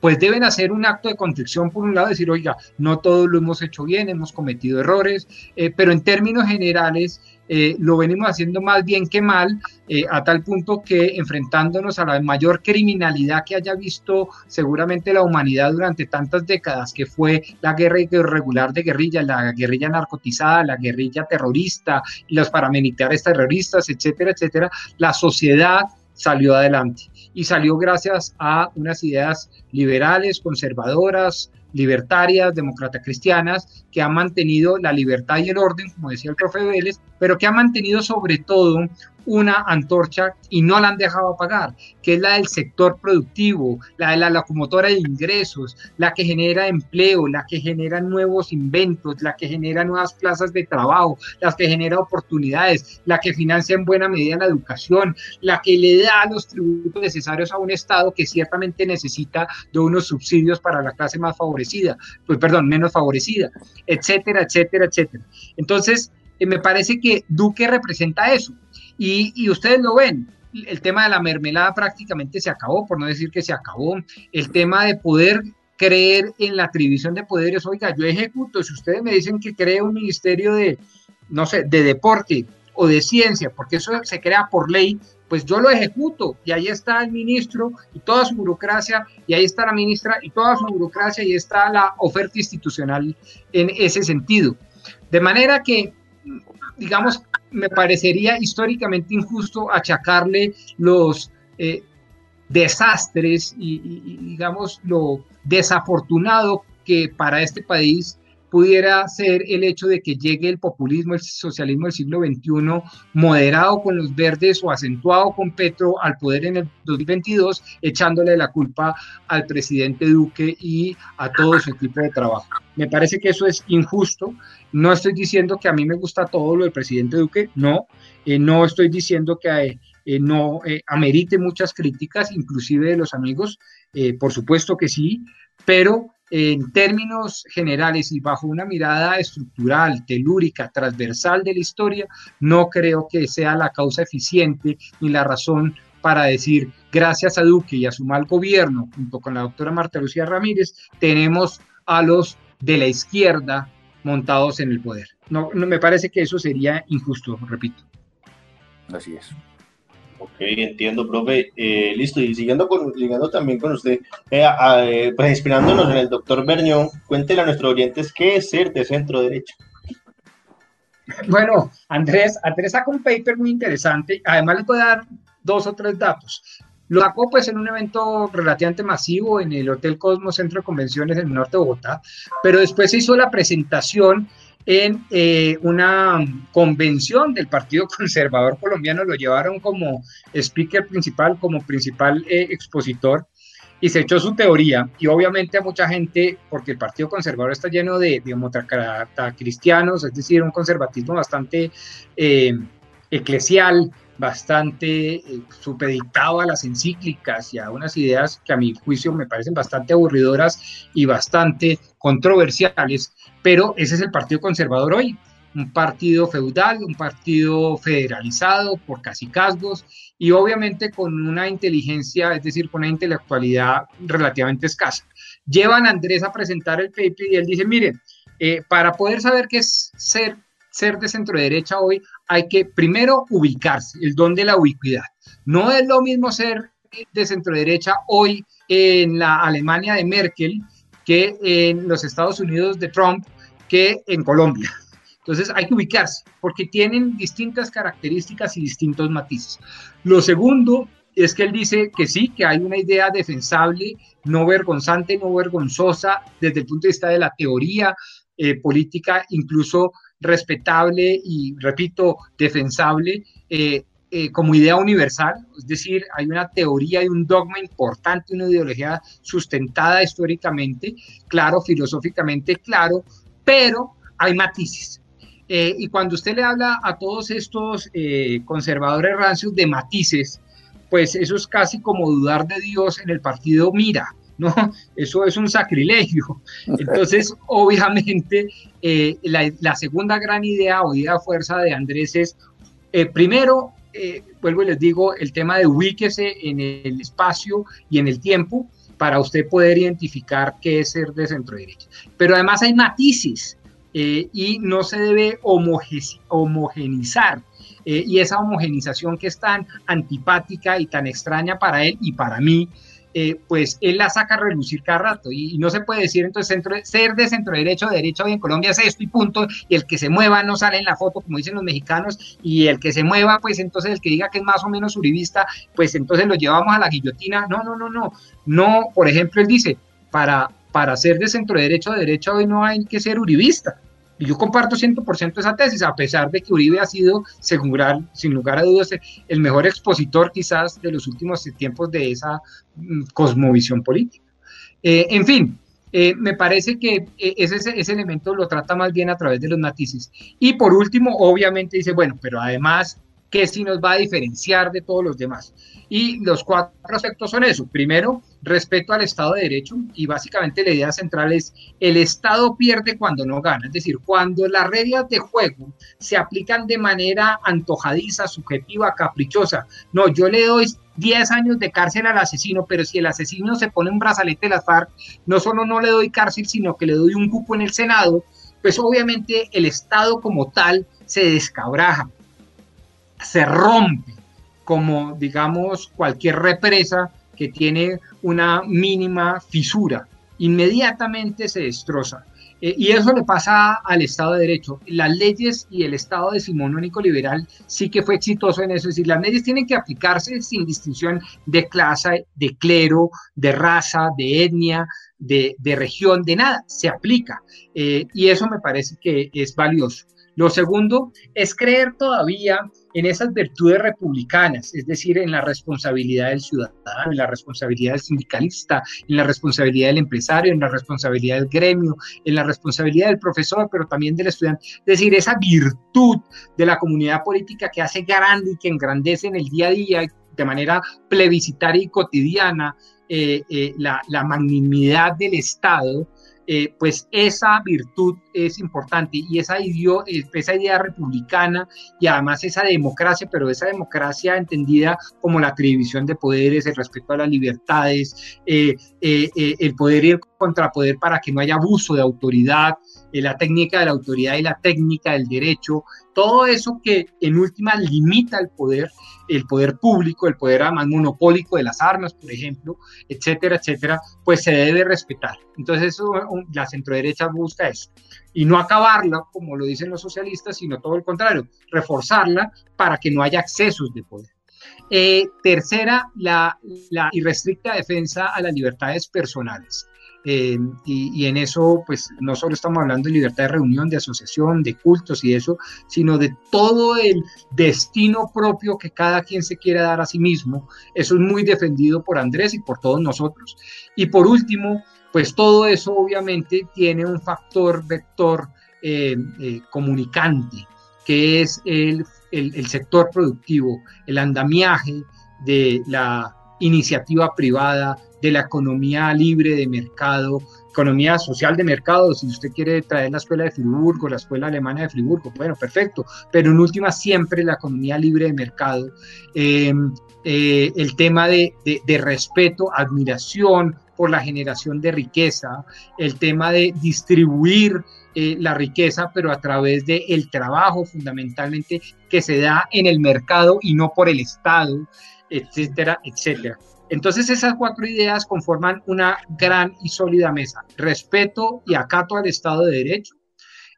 pues deben hacer un acto de contrición por un lado, decir, oiga, no todo lo hemos hecho bien, hemos cometido errores, pero en términos generales eh, lo venimos haciendo más bien que mal, eh, a tal punto que enfrentándonos a la mayor criminalidad que haya visto seguramente la humanidad durante tantas décadas, que fue la guerra irregular de guerrilla, la guerrilla narcotizada, la guerrilla terrorista los paramilitares terroristas, etcétera, etcétera, la sociedad salió adelante y salió gracias a unas ideas liberales, conservadoras, libertarias, demócratas cristianas, que han mantenido la libertad y el orden, como decía el profe Vélez, pero que han mantenido sobre todo una antorcha y no la han dejado apagar, que es la del sector productivo, la de la locomotora de ingresos, la que genera empleo, la que genera nuevos inventos, la que genera nuevas plazas de trabajo, la que genera oportunidades, la que financia en buena medida la educación, la que le da los tributos necesarios a un Estado que ciertamente necesita de unos subsidios para la clase más favorecida, pues perdón, menos favorecida, etcétera, etcétera, etcétera. Entonces, me parece que Duque representa eso. Y, ustedes lo ven, el tema de la mermelada prácticamente se acabó, por no decir que se acabó. El tema de poder creer en la atribución de poderes, oiga, yo ejecuto, si ustedes me dicen que cree un ministerio de, no sé, de deporte o de ciencia, porque eso se crea por ley, pues yo lo ejecuto y ahí está el ministro y toda su burocracia y ahí está la ministra y toda su burocracia y está la oferta institucional en ese sentido. De manera que digamos, me parecería históricamente injusto achacarle los eh, desastres y, digamos, lo desafortunado que para este país pudiera ser el hecho de que llegue el populismo, el socialismo del siglo XXI, moderado con los verdes o acentuado con Petro al poder en el 2022, echándole la culpa al presidente Duque y a todo su equipo de trabajo. Me parece que eso es injusto. No estoy diciendo que a mí me gusta todo lo del presidente Duque, no. Eh, no estoy diciendo que eh, no eh, amerite muchas críticas, inclusive de los amigos, por supuesto que sí, pero en términos generales y bajo una mirada estructural, telúrica, transversal de la historia, no creo que sea la causa eficiente ni la razón para decir, gracias a Duque y a su mal gobierno, junto con la doctora Marta Lucía Ramírez, tenemos a los de la izquierda montados en el poder. No, no me parece que eso sería injusto, repito. Así es. Ok, entiendo, profe. Eh, listo, y siguiendo, con, siguiendo también con usted, eh, eh, pues inspirándonos en el doctor Bernión, cuéntele a nuestros oyentes qué es ser de centro derecha. Bueno, Andrés, Andrés sacó un paper muy interesante. Además, les voy a dar dos o tres datos. Lo sacó pues en un evento relativamente masivo en el Hotel Cosmos Centro de Convenciones en el norte de Bogotá, pero después se hizo la presentación en eh, una convención del Partido [LAUGHS] Conservador Colombiano, lo llevaron como speaker principal, como principal eh, expositor, y se echó su teoría, y obviamente a mucha gente, porque el Partido Conservador está lleno de, de cristianos, es decir, un conservatismo bastante eh, eclesial, bastante supeditado a las encíclicas y a unas ideas que a mi juicio me parecen bastante aburridoras y bastante controversiales, pero ese es el Partido Conservador hoy, un partido feudal, un partido federalizado por casicazgos y obviamente con una inteligencia, es decir, con una intelectualidad relativamente escasa. Llevan a Andrés a presentar el paper y él dice, miren, eh, para poder saber qué es ser, ser de centro derecha hoy, hay que primero ubicarse, el don de la ubicuidad. No es lo mismo ser de centro derecha hoy en la Alemania de Merkel que en los Estados Unidos de Trump que en Colombia. Entonces hay que ubicarse porque tienen distintas características y distintos matices. Lo segundo es que él dice que sí, que hay una idea defensable, no vergonzante, no vergonzosa desde el punto de vista de la teoría eh, política, incluso respetable y, repito, defensable eh, eh, como idea universal, es decir, hay una teoría y un dogma importante, una ideología sustentada históricamente, claro, filosóficamente, claro, pero hay matices. y cuando usted le habla a todos estos conservadores rancios de matices, pues eso es casi como dudar de Dios en el partido Mira, ¿no? Eso es un sacrilegio. Entonces, obviamente, eh, la, segunda gran idea o idea fuerza de Andrés es, eh, primero, eh, vuelvo y les digo, el tema de ubíquese en el espacio y en el tiempo para usted poder identificar qué es ser de centro derecha. Pero además hay matices y no se debe homogenizar y esa homogenización que es tan antipática y tan extraña para él y para mí, eh, pues él la saca a relucir cada rato. Y, no se puede decir entonces centro, ser de centro derecho o derecho hoy en Colombia es esto y punto y el que se mueva no sale en la foto como dicen los mexicanos y el que se mueva pues entonces el que diga que es más o menos uribista pues entonces lo llevamos a la guillotina. No no no no. No por ejemplo él dice para para ser de centro derecho o derecho hoy no hay que ser uribista y yo comparto 100% esa tesis, a pesar de que Uribe ha sido, sin lugar a dudas, el mejor expositor quizás de los últimos tiempos de esa mm, cosmovisión política. Eh, en fin, eh, me parece que eh, ese, ese elemento lo trata más bien a través de los matices. Y por último, obviamente dice, bueno, pero además, ¿qué sí nos va a diferenciar de todos los demás? Y los cuatro aspectos son eso. Primero, respeto al Estado de Derecho y básicamente la idea central es el Estado pierde cuando no gana. Es decir, cuando las reglas de juego se aplican de manera antojadiza, subjetiva, caprichosa. No, yo le doy 10 años de cárcel al asesino, pero si el asesino se pone un brazalete de la FARC, no solo no le doy cárcel, sino que le doy un cupo en el Senado, pues obviamente el Estado como tal se descabraja, se rompe como, digamos, cualquier represa que tiene una mínima fisura. Inmediatamente se destroza. Eh, y eso le pasa al Estado de Derecho. Las leyes y el Estado decimonónico liberal sí que fue exitoso en eso. Es decir, las leyes tienen que aplicarse sin distinción de clase, de clero, de raza, de etnia, de, región, de nada. Se aplica. Eh, y eso me parece que es valioso. Lo segundo es creer todavía en esas virtudes republicanas, es decir, en la responsabilidad del ciudadano, en la responsabilidad del sindicalista, en la responsabilidad del empresario, en la responsabilidad del gremio, en la responsabilidad del profesor, pero también del estudiante. Es decir, esa virtud de la comunidad política que hace grande y que engrandece en el día a día de manera plebiscitaria y cotidiana eh, eh, la, la magnanimidad del Estado, eh, pues esa virtud es importante y esa, esa idea republicana y además esa democracia, pero esa democracia entendida como la división de poderes, el respeto a las libertades, eh, eh, el poder ir contra poder para que no haya abuso de autoridad, la técnica de la autoridad y la técnica del derecho, todo eso que en última limita el poder, el poder público, el poder además monopólico de las armas, por ejemplo, etcétera, etcétera, pues se debe respetar. Entonces eso, la centroderecha busca eso. Y no acabarla, como lo dicen los socialistas, sino todo el contrario, reforzarla para que no haya excesos de poder. Eh, tercera, la, la irrestricta defensa a las libertades personales. Eh, y, en eso, pues no solo estamos hablando de libertad de reunión, de asociación, de cultos y eso, sino de todo el destino propio que cada quien se quiere dar a sí mismo. Eso es muy defendido por Andrés y por todos nosotros. Y por último, pues todo eso obviamente tiene un factor vector eh, eh, comunicante, que es el, el sector productivo, el andamiaje de la iniciativa privada, de la economía libre de mercado, economía social de mercado, si usted quiere traer la escuela de Friburgo, la escuela alemana de Friburgo, bueno, perfecto, pero en última siempre la economía libre de mercado, em, eh, el tema de, respeto, admiración por la generación de riqueza, el tema de distribuir eh, la riqueza, pero a través del el trabajo fundamentalmente que se da en el mercado y no por el Estado, etcétera, etcétera. Entonces esas cuatro ideas conforman una gran y sólida mesa. Respeto y acato al Estado de Derecho,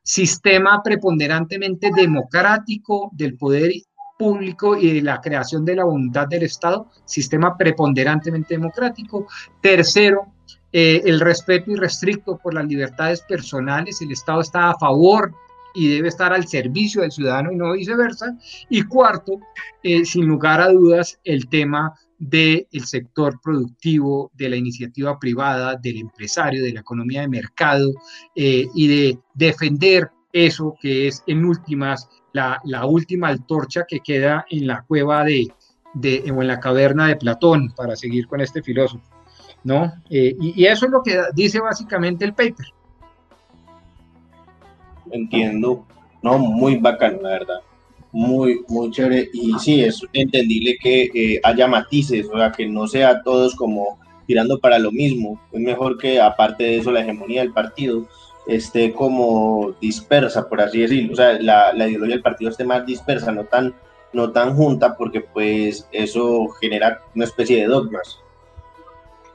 sistema preponderantemente democrático del poder público y de la creación de la voluntad del Estado, sistema preponderantemente democrático. Tercero, eh, el respeto irrestricto por las libertades personales, el Estado está a favor y debe estar al servicio del ciudadano y no viceversa. Y cuarto, eh, sin lugar a dudas, el tema del sector productivo, de la iniciativa privada, del empresario, de la economía de mercado eh, y de defender eso que es en últimas la, última antorcha que queda en la cueva de, de, o en la caverna de Platón, para seguir con este filósofo. ¿no? Eh, y, eso es lo que dice básicamente el paper. Entiendo, no, muy bacano, la verdad. Muy, muy chévere. Y sí, es entendible que eh, haya matices, o sea, que no sea todos como tirando para lo mismo. Es mejor que, aparte de eso, la hegemonía del partido esté como dispersa, por así decirlo. O sea, la, la ideología del partido esté más dispersa, no tan, no tan junta, porque pues eso genera una especie de dogmas.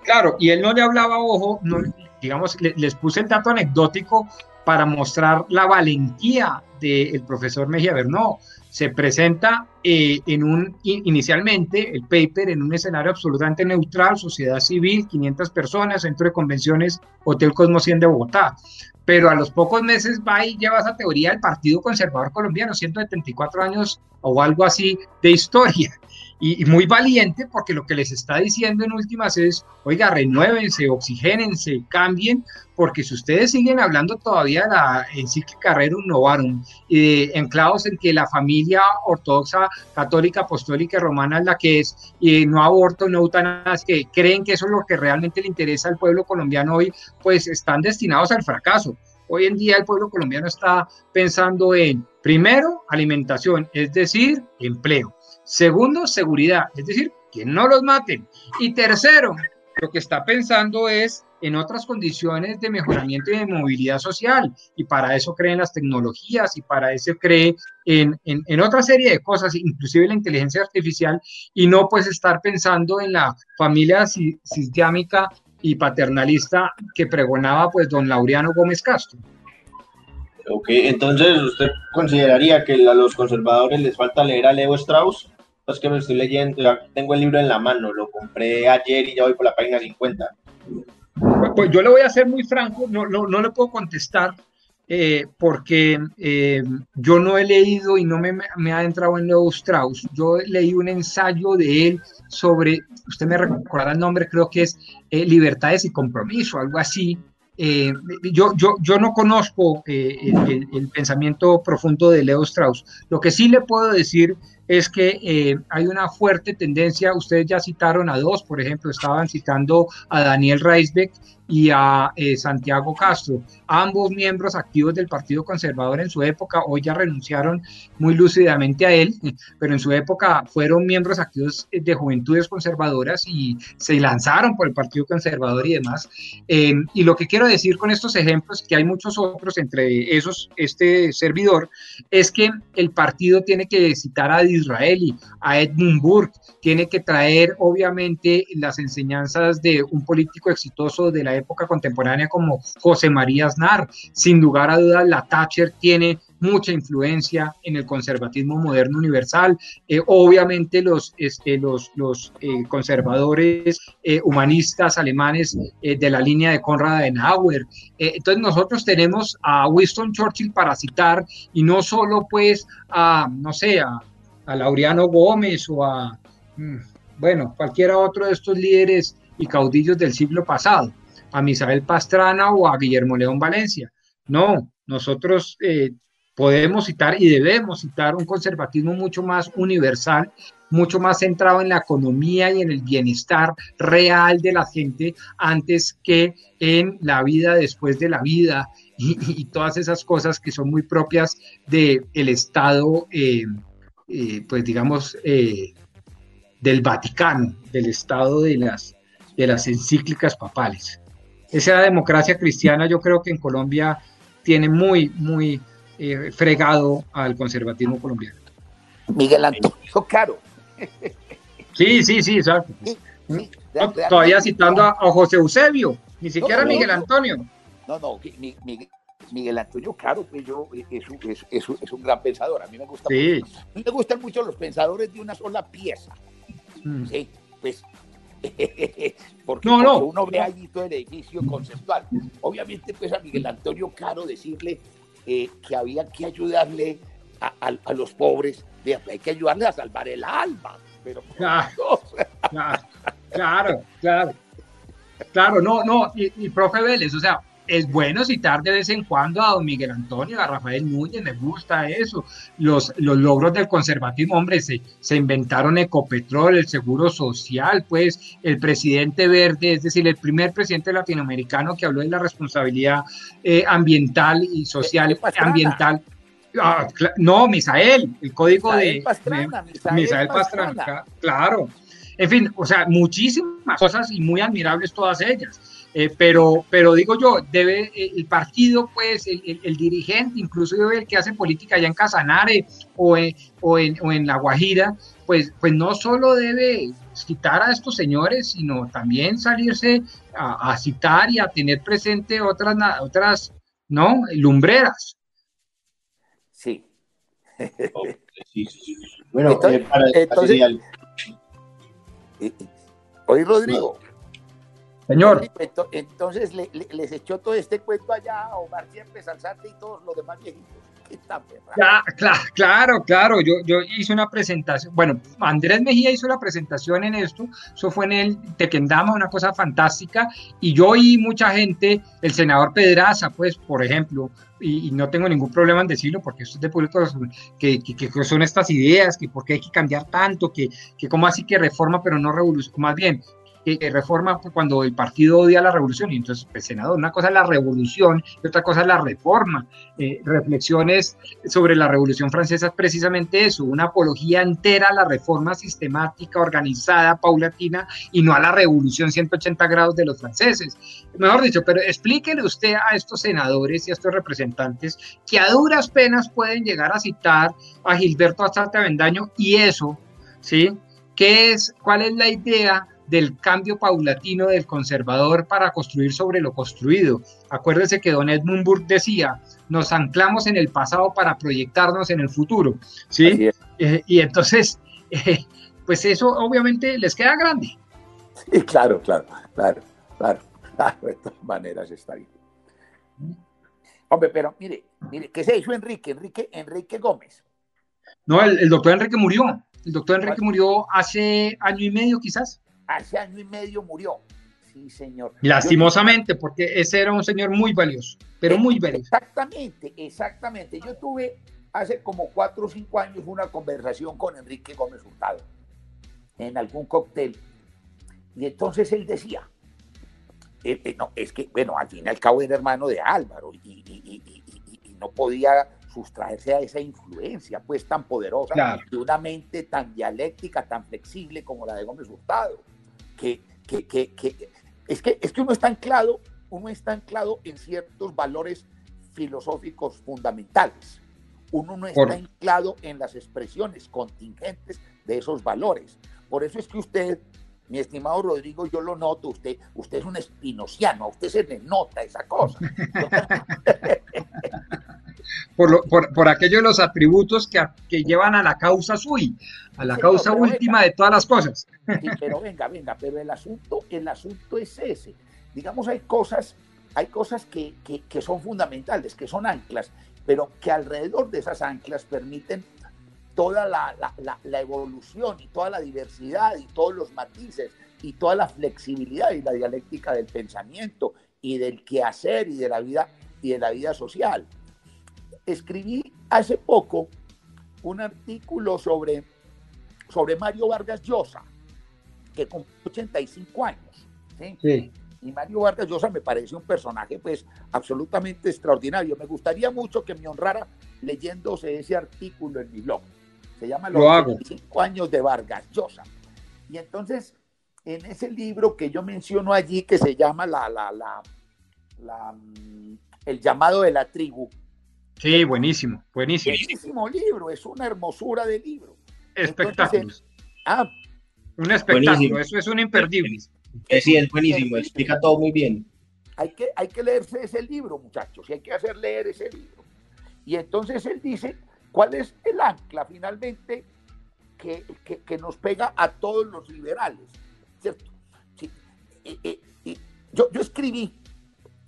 Claro, y él no le hablaba, ojo, no, digamos, les puse el dato anecdótico para mostrar la valentía del profesor Mejía Bernó. Se presenta eh, en un, inicialmente el paper en un escenario absolutamente neutral, sociedad civil, 500 personas, centro de convenciones, Hotel Cosmo 100 de Bogotá. Pero a los pocos meses va y lleva esa teoría del Partido Conservador Colombiano, 174 años o algo así de historia y, muy valiente porque lo que les está diciendo en últimas es, oiga, renuévense, oxigénense, cambien, porque si ustedes siguen hablando todavía de la encíclica Rerum Novarum de enclavos en que la familia ortodoxa, católica, apostólica romana es la que es, y no aborto, no que creen que eso es lo que realmente le interesa al pueblo colombiano hoy, pues están destinados al fracaso. Hoy en día el pueblo colombiano está pensando en, primero, alimentación, es decir, empleo. Segundo, seguridad, es decir, que no los maten. Y tercero, lo que está pensando es en otras condiciones de mejoramiento y de movilidad social. Y para eso creen las tecnologías y para eso cree en, en, otra serie de cosas, inclusive la inteligencia artificial, y no pues estar pensando en la familia sistémica y paternalista que pregonaba pues don Laureano Gómez Castro. Ok, entonces usted consideraría que a los conservadores les falta leer a Leo Strauss? Es que me estoy leyendo, tengo el libro en la mano, lo compré ayer y ya voy por la página 50. Pues yo le voy a ser muy franco, no, no, no le puedo contestar eh, porque eh, yo no he leído y no me, me, ha entrado en Leo Strauss. Yo leí un ensayo de él sobre, usted me recordará el nombre, creo que es eh, Libertades y Compromiso, algo así. yo, yo, yo no conozco el, el, pensamiento profundo de Leo Strauss. Lo que sí le puedo decir es que eh, hay una fuerte tendencia, ustedes ya citaron a dos, por ejemplo, estaban citando a Daniel Reisbeck y a eh, Santiago Castro, ambos miembros activos del Partido Conservador en su época, hoy ya renunciaron muy lúcidamente a él, [LAUGHS] pero en su época fueron miembros activos de juventudes conservadoras y se lanzaron por el Partido Conservador y demás. Eh, y lo que quiero decir con estos ejemplos, que hay muchos otros, entre esos este servidor, es que el partido tiene que citar a Disraeli, a Edmund Burke, tiene que traer obviamente las enseñanzas de un político exitoso de la época contemporánea como José María Aznar. Sin lugar a dudas, la Thatcher tiene mucha influencia en el conservatismo moderno universal. Eh, obviamente los, este, los eh, conservadores eh, humanistas alemanes de la línea de Konrad Adenauer. entonces nosotros tenemos a Winston Churchill para citar y no solo pues a, no sé, a, a Laureano Gómez o a, mm, bueno, cualquiera otro de estos líderes y caudillos del siglo pasado a Misael Pastrana o a Guillermo León Valencia. No, nosotros eh, podemos citar y debemos citar un conservatismo mucho más universal, mucho más centrado en la economía y en el bienestar real de la gente antes que en la vida después de la vida y, todas esas cosas que son muy propias del Estado, eh, eh, pues digamos, del Vaticano, del Estado de las, de las encíclicas papales esa democracia cristiana yo creo que en Colombia tiene muy, muy eh, fregado al conservatismo colombiano. Miguel Antonio Caro. Sí, sí, sí, exacto. todavía citando a, José Eusebio, ni siquiera Miguel Antonio. No, no, Miguel Antonio Caro, pues yo, es, un, es, es, un gran pensador. A mí me gusta sí. mucho. Me gustan mucho los pensadores de una sola pieza. Mm. Sí, pues. [LAUGHS] porque, no, no. uno ve allí todo el edificio conceptual. Obviamente, pues a Miguel Antonio Caro decirle eh, que había que ayudarle a, a, los pobres, hay que ayudarle a salvar el alma. Pero claro, claro, claro, claro, no, no, y, y profe Vélez, o sea, es bueno citar de vez en cuando a don Miguel Antonio, a Rafael Núñez, me gusta eso. Los, los logros del conservatismo, hombre, se, se inventaron Ecopetrol, el Seguro Social, pues el presidente verde, es decir, el primer presidente latinoamericano que habló de la responsabilidad eh, ambiental y social, ambiental. Ah, no, Misael, el código de Misael, Pastrana, claro. En fin, o sea, muchísimas cosas y muy admirables todas ellas. Eh, pero, pero digo yo, debe eh, el partido, pues, el, dirigente, incluso el que hace política allá en Casanare o en, o en, o en La Guajira, pues, pues no solo debe citar a estos señores, sino también salirse a, citar y a tener presente otras, otras ¿no? Lumbreras. Sí. Bueno, entonces, eh, para, hoy Rodrigo. Señor. Entonces les echó todo este cuento allá a Omar Siempre, y todos los demás viejitos. Ya, claro, claro, yo, yo hice una presentación, bueno, Andrés Mejía hizo la presentación en esto, eso fue en el Tequendama, una cosa fantástica, y yo y mucha gente, el senador Pedraza, pues, por ejemplo, y, no tengo ningún problema en decirlo porque esto es de público que, que, que, son estas ideas, que por qué hay que cambiar tanto, que, que cómo así que reforma pero no revolución, más bien que reforma cuando el partido odia la revolución. Y entonces, pues, senador, una cosa es la revolución y otra cosa es la reforma. Eh, reflexiones sobre la revolución francesa es precisamente eso, una apología entera a la reforma sistemática, organizada, paulatina y no a la revolución 180 grados de los franceses. Mejor dicho, pero explíquele usted a estos senadores y a estos representantes que a duras penas pueden llegar a citar a Gilberto Astarte Avendaño y eso, ¿sí? ¿Qué es, ¿Cuál es la idea del cambio paulatino del conservador para construir sobre lo construido. Acuérdese que don Edmund Burke decía, nos anclamos en el pasado para proyectarnos en el futuro, ¿sí? Eh, y entonces, [LAUGHS] eh, pues eso obviamente les queda grande. Sí, claro, claro, claro, claro, de todas maneras está bien. Hombre, pero mire, mire, ¿qué se hizo Enrique? Enrique, Enrique Gómez. No, el, el doctor Enrique murió. El doctor Enrique murió hace año y medio quizás hace año y medio murió. Sí, señor. Lastimosamente, porque ese era un señor muy valioso, pero muy valioso. Exactamente, exactamente. Yo tuve hace como cuatro o cinco años una conversación con Enrique Gómez Hurtado en algún cóctel. Y entonces él decía, eh, eh, no, es que, bueno, al fin y al cabo era hermano de Álvaro y, no podía sustraerse a esa influencia pues tan poderosa de una mente tan dialéctica, tan flexible como la de Gómez Hurtado que, es que es que uno está anclado, uno está anclado en ciertos valores filosóficos fundamentales. Uno no está anclado en las expresiones contingentes de esos valores. Por eso es que usted, mi estimado Rodrigo, yo lo noto, usted, usted es un espinociano, a usted se le nota esa cosa. [LAUGHS] [LAUGHS] por, por, por aquellos los atributos que, que, llevan a la causa sui, a la causa última de todas las cosas. Sí, pero venga, venga, pero el asunto, el asunto es ese. Digamos, hay cosas, hay cosas que, que, que son fundamentales, que son anclas, pero que alrededor de esas anclas permiten toda la, la, la, evolución y toda la diversidad y todos los matices y toda la flexibilidad y la dialéctica del pensamiento y del quehacer y de la vida y de la vida social escribí hace poco un artículo sobre, sobre Mario Vargas Llosa, que cumple 85 años. ¿sí? Y Mario Vargas Llosa me parece un personaje pues absolutamente extraordinario. Me gustaría mucho que me honrara leyéndose ese artículo en mi blog. Se llama Los 85 años de Vargas Llosa. Y entonces, en ese libro que yo menciono allí, que se llama la, la, la, la mm, El llamado de la tribu, Sí, buenísimo, buenísimo. Buenísimo libro, es una hermosura de libro. Espectáculo. ah, un espectáculo, eso es un imperdible. Sí, es buenísimo, explica todo muy bien. hay que, hay que leerse ese libro, muchachos, y hay que hacer leer ese libro. Y entonces él dice, ¿cuál es el ancla finalmente que, nos pega a todos los liberales? ¿Cierto? yo, yo escribí,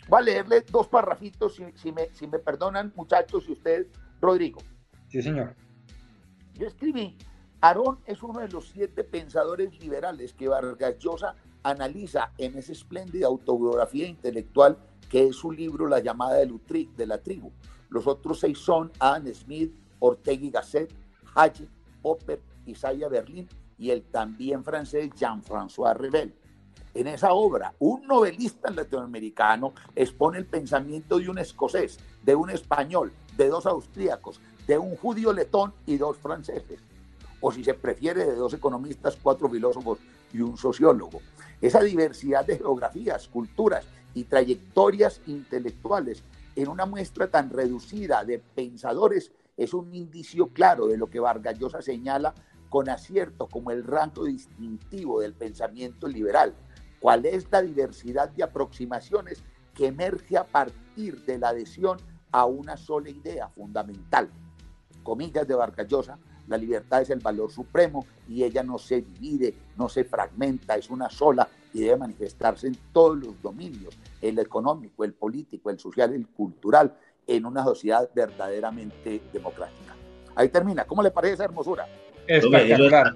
voy a leerle dos parrafitos, si, si, me, si me perdonan, muchachos, y usted, Rodrigo. Sí, señor. Yo escribí, Aarón es uno de los siete pensadores liberales que Vargas Llosa analiza en esa espléndida autobiografía intelectual que es su libro La llamada de, la tribu. Los otros seis son Adam Smith, Ortega y Gasset, Hayek, Popper, Isaiah Berlin y el también francés Jean-François Rebel. En esa obra, un novelista latinoamericano expone el pensamiento de un escocés, de un español, de dos austríacos, de un judío letón y dos franceses. O si se prefiere, de dos economistas, cuatro filósofos y un sociólogo. Esa diversidad de geografías, culturas y trayectorias intelectuales en una muestra tan reducida de pensadores es un indicio claro de lo que Vargas Llosa señala con acierto como el rango distintivo del pensamiento liberal, cuál es la diversidad de aproximaciones que emerge a partir de la adhesión a una sola idea fundamental. Comillas de Vargas Llosa, la libertad es el valor supremo y ella no se divide, no se fragmenta, es una sola y debe manifestarse en todos los dominios, el económico, el político, el social, el cultural, en una sociedad verdaderamente democrática. Ahí termina. ¿Cómo le parece esa hermosura? Espectacular.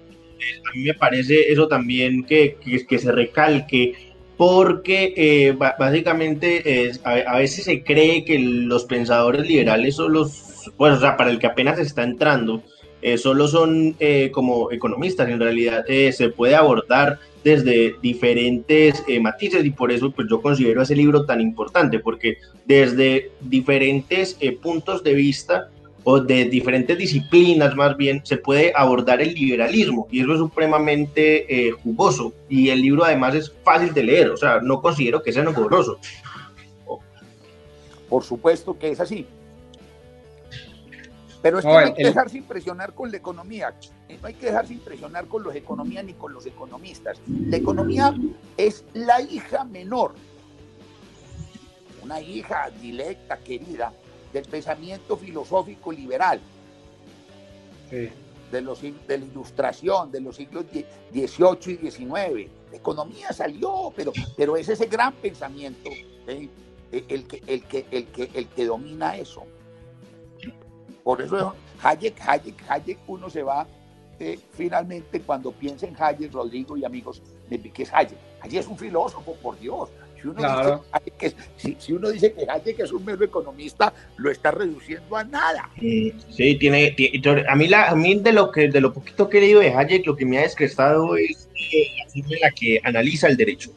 A mí me parece eso también que, que, se recalque porque eh, básicamente a, veces se cree que los pensadores liberales son los, pues, o sea, para el que apenas está entrando, eh, solo son eh, como economistas, en realidad se puede abordar desde diferentes matices y por eso pues yo considero ese libro tan importante, porque desde diferentes puntos de vista o de diferentes disciplinas más bien se puede abordar el liberalismo y eso es supremamente jugoso y el libro además es fácil de leer, o sea, no considero que sea engorroso. Por supuesto que es así. Pero es que no, hay que dejarse impresionar con la economía, eh, no hay que dejarse impresionar con los economías ni con los economistas. La economía es la hija menor, una hija directa, querida, del pensamiento filosófico liberal, de, los, de la ilustración de los siglos XVIII y XIX. La economía salió, pero, pero es ese gran pensamiento el, que, el, que, el, que, el que domina eso. Por eso Hayek, Hayek, Hayek, uno se va eh, finalmente cuando piensa en Hayek, Rodrigo y amigos, ¿qué es Hayek? Hayek es un filósofo, por Dios. Si uno, dice, que, si, uno dice que Hayek es un mero economista, lo está reduciendo a nada. Sí, tiene, a mí la, a mí de lo que de lo poquito que he leído de Hayek, lo que me ha descrestado es eh, la forma en la que analiza el derecho.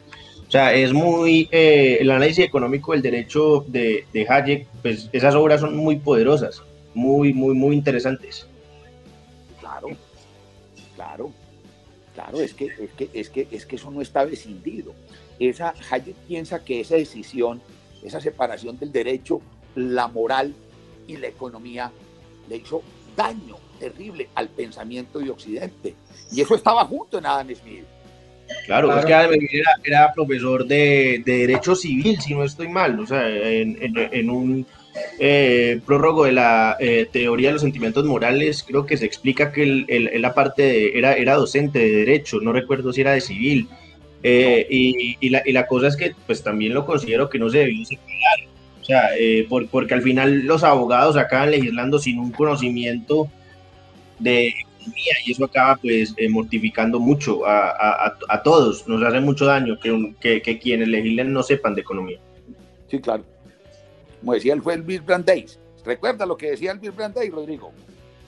O sea, es muy, eh, el análisis económico del derecho de, de Hayek, pues esas obras son muy poderosas muy, muy, muy interesantes. Claro, claro, claro, es que, es que, es que, es que eso no está descindido. Esa, Hayek piensa que esa decisión, esa separación del derecho, la moral y la economía le hizo daño terrible al pensamiento de Occidente. Y eso estaba junto en Adam Smith. Claro, es que Adam Smith era, profesor de, Derecho Civil, si no estoy mal, o sea, en un eh, prólogo de la eh, teoría de los sentimientos morales, creo que se explica que él, la parte de, era, era docente de derecho, no recuerdo si era de civil, eh, y, la, y, la, cosa es que pues también lo considero que no se debió separar, o sea, eh, porque al final los abogados acaban legislando sin un conocimiento de economía y eso acaba pues mortificando mucho a, a, a, todos, nos hace mucho daño que, que, que quienes legislen no sepan de economía. Sí, claro como decía el fue el Bill Brandeis. ¿Recuerda lo que decía el Bill Brandeis, Rodrigo?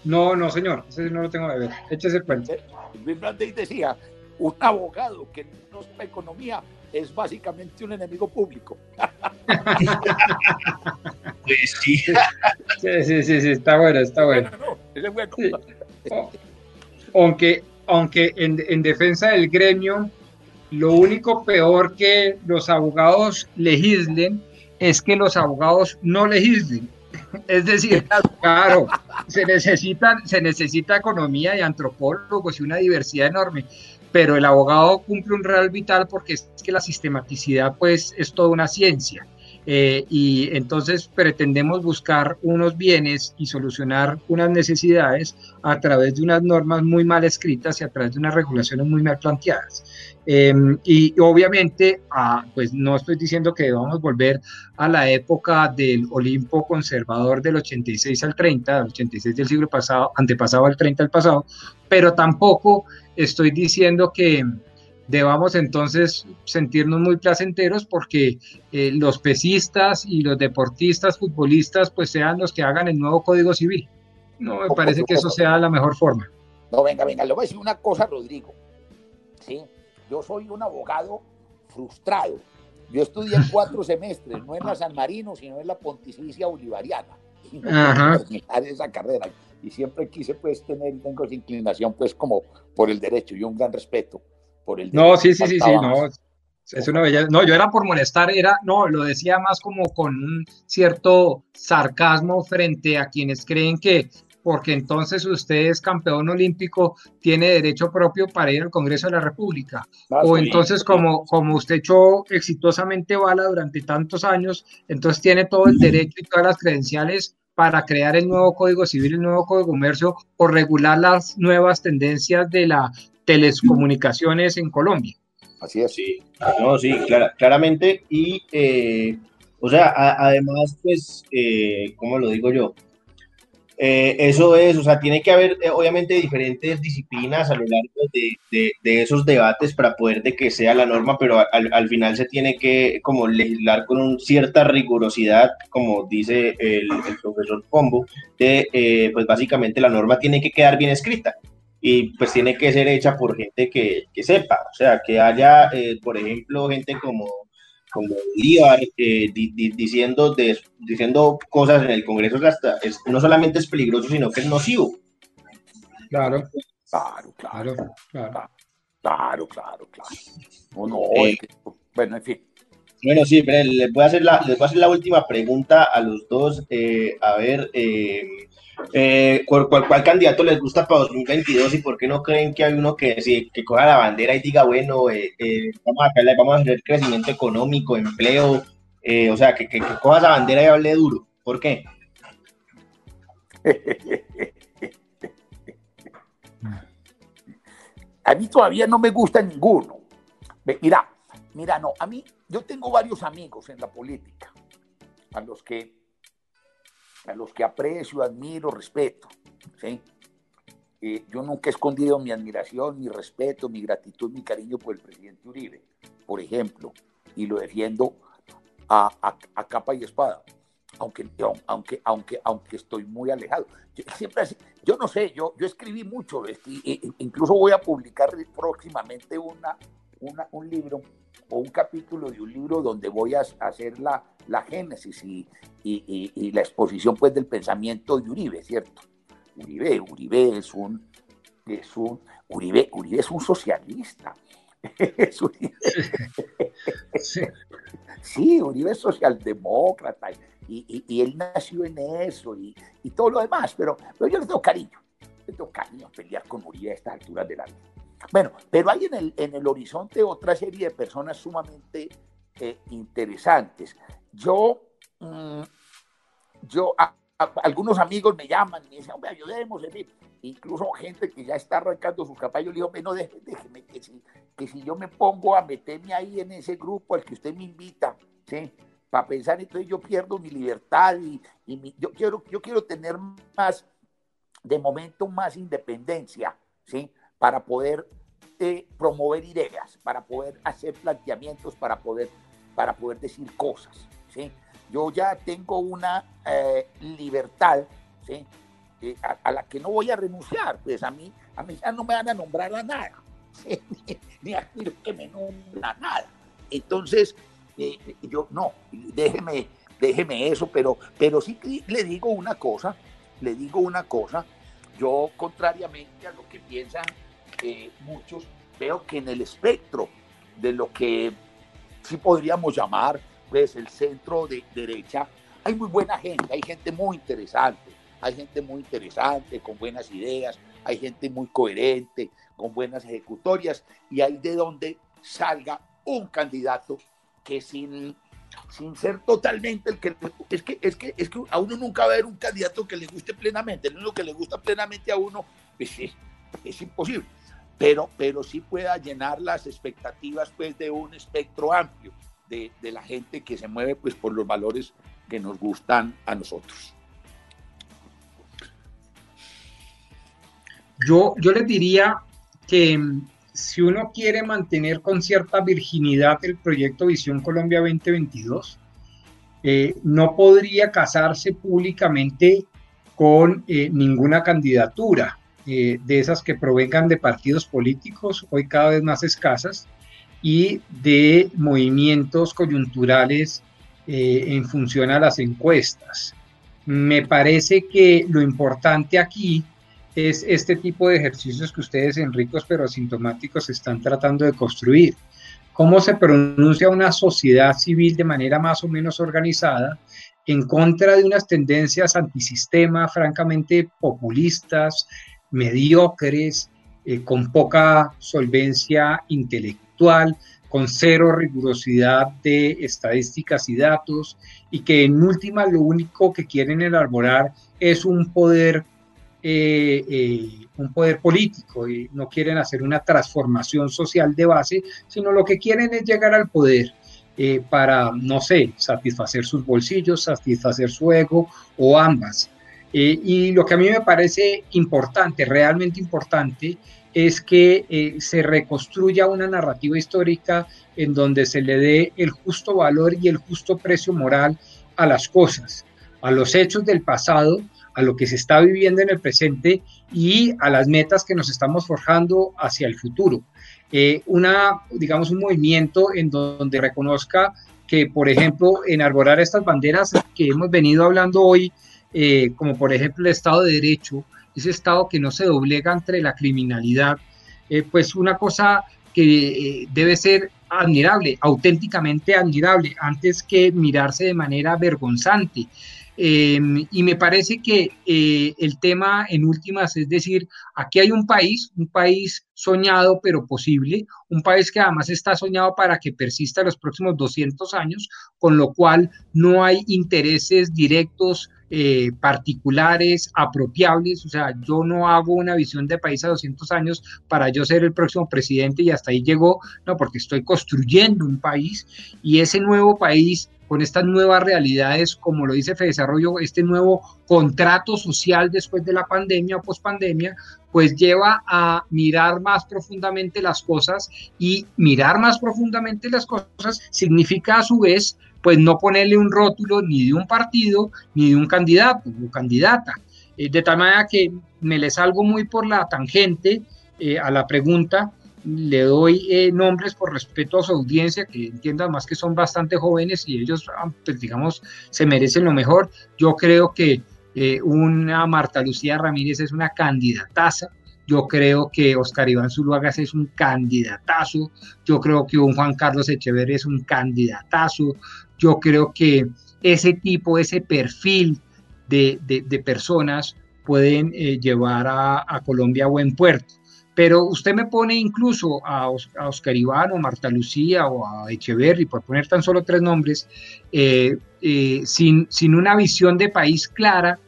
No, no, señor, ese no lo tengo que ver. Échese el cuento. El Bill Brandeis decía, un abogado que no sepa economía es básicamente un enemigo público. pues sí. sí. Sí, sí, sí, está bueno, está bueno. es. Aunque, aunque en, en defensa del gremio, lo único peor que los abogados legislen es que los abogados no legislen. Es decir, claro, se, necesitan, se necesita economía y antropólogos y una diversidad enorme, pero el abogado cumple un real vital porque es que la sistematicidad pues es toda una ciencia. Eh, y entonces pretendemos buscar unos bienes y solucionar unas necesidades a través de unas normas muy mal escritas y a través de unas regulaciones muy mal planteadas. Em, y obviamente, ah, pues no estoy diciendo que debamos volver a la época del Olimpo conservador del 86 al 30, del 86 del siglo pasado, antepasado al 30 al pasado, pero tampoco estoy diciendo que debamos entonces sentirnos muy placenteros porque eh, los pesistas y los deportistas, futbolistas, pues sean los que hagan el nuevo Código Civil. No me parece que eso sea la mejor forma. No, venga, venga, le voy a decir una cosa, Rodrigo. Sí, yo soy un abogado frustrado. Yo estudié cuatro [LAUGHS] semestres, no en la San Marino, sino en la Pontificia Bolivariana. Y no Ajá. esa carrera. Y siempre quise pues tener, tengo esa inclinación pues como por el derecho y un gran respeto no, sí, sí, sí, sí, no. Es una bella. No, yo era por molestar, era, no, lo decía más como con un cierto sarcasmo frente a quienes creen que porque entonces usted es campeón olímpico, tiene derecho propio para ir al Congreso de la República. o entonces como, como usted echó exitosamente bala durante tantos años, entonces tiene todo el derecho y todas las credenciales para crear el nuevo Código Civil, el nuevo Código de Comercio o regular las nuevas tendencias de la telecomunicaciones en Colombia. Así es. Sí, no, sí, claramente. Y, eh, o sea, además, pues, eh, ¿cómo lo digo yo? Eh, eso es, o sea, tiene que haber obviamente diferentes disciplinas a lo largo de, de, esos debates para poder de que sea la norma, pero al, al final se tiene que como legislar con un cierta rigurosidad, como dice el, el profesor Pombo, de pues básicamente la norma tiene que quedar bien escrita y pues tiene que ser hecha por gente que, que sepa, o sea, que haya, eh, por ejemplo, gente como, como Bolívar eh, diciendo, diciendo cosas en el Congreso hasta es, no solamente es peligroso, sino que es nocivo. Claro. Claro, claro, claro. Claro, claro, claro. Eh, bueno, en fin. Bueno, sí, les voy a hacer la, les voy a hacer la última pregunta a los dos. a ver, eh, ¿cuál, candidato les gusta para 2022 y por qué no creen que hay uno que, sí, que coja la bandera y diga, bueno, eh, eh, vamos, a, vamos a hacer crecimiento económico, empleo, o sea, que, que, coja esa bandera y hable duro? ¿Por qué? [LAUGHS] a mí todavía no me gusta ninguno. Mira, mira, no, a mí, yo tengo varios amigos en la política, a los que a los que aprecio, admiro, respeto. ¿sí? Eh, yo nunca he escondido mi admiración, mi respeto, mi gratitud, mi cariño por el presidente Uribe, por ejemplo, y lo defiendo a, capa y espada, aunque, aunque, aunque, aunque estoy muy alejado. Yo, siempre, yo no sé, yo, yo escribí mucho, incluso voy a publicar próximamente una, una, un libro o un capítulo de un libro donde voy a hacer la, la génesis y, y, la exposición pues del pensamiento de Uribe, ¿cierto? Uribe, Uribe es un, es un, Uribe, Uribe es un socialista. [LAUGHS] Sí. Uribe es socialdemócrata y, y, él nació en eso y, todo lo demás, pero, pero yo le tengo cariño, le tengo cariño a pelear con Uribe a estas alturas del año. Bueno, pero hay en el, en el horizonte otra serie de personas sumamente eh, interesantes. Yo, mm, yo, algunos amigos me llaman y me dicen, hombre, ayudemos, Incluso gente que ya está arrancando sus caballos, le digo, no, déjeme, que si, que si yo me pongo a meterme ahí en ese grupo al que usted me invita, ¿sí? Para pensar, entonces yo pierdo mi libertad y, yo, quiero, yo quiero tener más, de momento, más independencia, ¿sí? Para poder eh, promover ideas, para poder hacer planteamientos, para poder, para poder decir cosas. ¿sí? Yo ya tengo una eh, libertad ¿sí? Eh, a, la que no voy a renunciar, pues a mí, a mí ya no me van a nombrar a nada, [LAUGHS] ni, a que me nombra nada. Entonces, yo no, déjeme, déjeme eso, pero, pero sí le digo una cosa, le digo una cosa, yo contrariamente a lo que piensan muchos, veo que en el espectro de lo que sí podríamos llamar pues el centro de derecha, hay muy buena gente, hay gente muy interesante, hay gente muy interesante, con buenas ideas, hay gente muy coherente, con buenas ejecutorias, y hay de donde salga un candidato que sin, sin ser totalmente el que es que es que es que a uno nunca va a haber un candidato que le guste plenamente, el único que le gusta plenamente a uno pues, es, es imposible, pero pero sí pueda llenar las expectativas pues de un espectro amplio de, de la gente que se mueve pues por los valores que nos gustan a nosotros. Yo, yo les diría que mm, si uno quiere mantener con cierta virginidad el proyecto Visión Colombia 2022, eh, no podría casarse públicamente con eh, ninguna candidatura eh, de esas que provengan de partidos políticos, hoy cada vez más escasas, y de movimientos coyunturales en función a las encuestas. Me parece que lo importante aquí es este tipo de ejercicios que ustedes en ricos pero asintomáticos están tratando de construir. ¿Cómo se pronuncia una sociedad civil de manera más o menos organizada en contra de unas tendencias antisistema francamente populistas, mediocres, eh, con poca solvencia intelectual, con cero rigurosidad de estadísticas y datos, y que en última lo único que quieren elaborar es un poder eh, eh, un poder político y no quieren hacer una transformación social de base, sino lo que quieren es llegar al poder para, no sé, satisfacer sus bolsillos, satisfacer su ego o ambas. Y lo que a mí me parece importante, realmente importante, es que se reconstruya una narrativa histórica en donde se le dé el justo valor y el justo precio moral a las cosas, a los hechos del pasado, a lo que se está viviendo en el presente y a las metas que nos estamos forjando hacia el futuro. Eh, una, digamos, un movimiento en donde reconozca que, por ejemplo, en arborar estas banderas que hemos venido hablando hoy, eh, como por ejemplo el Estado de Derecho, ese Estado que no se doblega entre la criminalidad, eh, pues una cosa que debe ser admirable, auténticamente admirable, antes que mirarse de manera vergonzante. Em, y me parece que eh, el tema en últimas es decir, aquí hay un país, un país soñado pero posible, un país que además está soñado para que persista los próximos 200 años, con lo cual no hay intereses directos eh, particulares, apropiables, o sea, yo no hago una visión de país a 200 años para yo ser el próximo presidente y hasta ahí llegó, no, porque estoy construyendo un país y ese nuevo país con estas nuevas realidades, como lo dice Desarrollo, este nuevo contrato social después de la pandemia o pospandemia, pues lleva a mirar más profundamente las cosas y mirar más profundamente las cosas significa a su vez pues no ponerle un rótulo ni de un partido ni de un candidato o candidata. Eh, de tal manera que me le salgo muy por la tangente eh, a la pregunta le doy eh, nombres por respeto a su audiencia, que entienda más que son bastante jóvenes y ellos, ah, pues, digamos, se merecen lo mejor. Yo creo que una Marta Lucía Ramírez es una candidataza. Yo creo que Oscar Iván Zuluagas es un candidatazo. Yo creo que un Juan Carlos Echeverri es un candidatazo. Yo creo que ese tipo, ese perfil de, personas pueden eh, llevar a, a Colombia a buen puerto. Pero usted me pone incluso a, Oscar Iván o Marta Lucía o a Echeverry, por poner tan solo tres nombres, eh, eh, sin, sin una visión de país clara,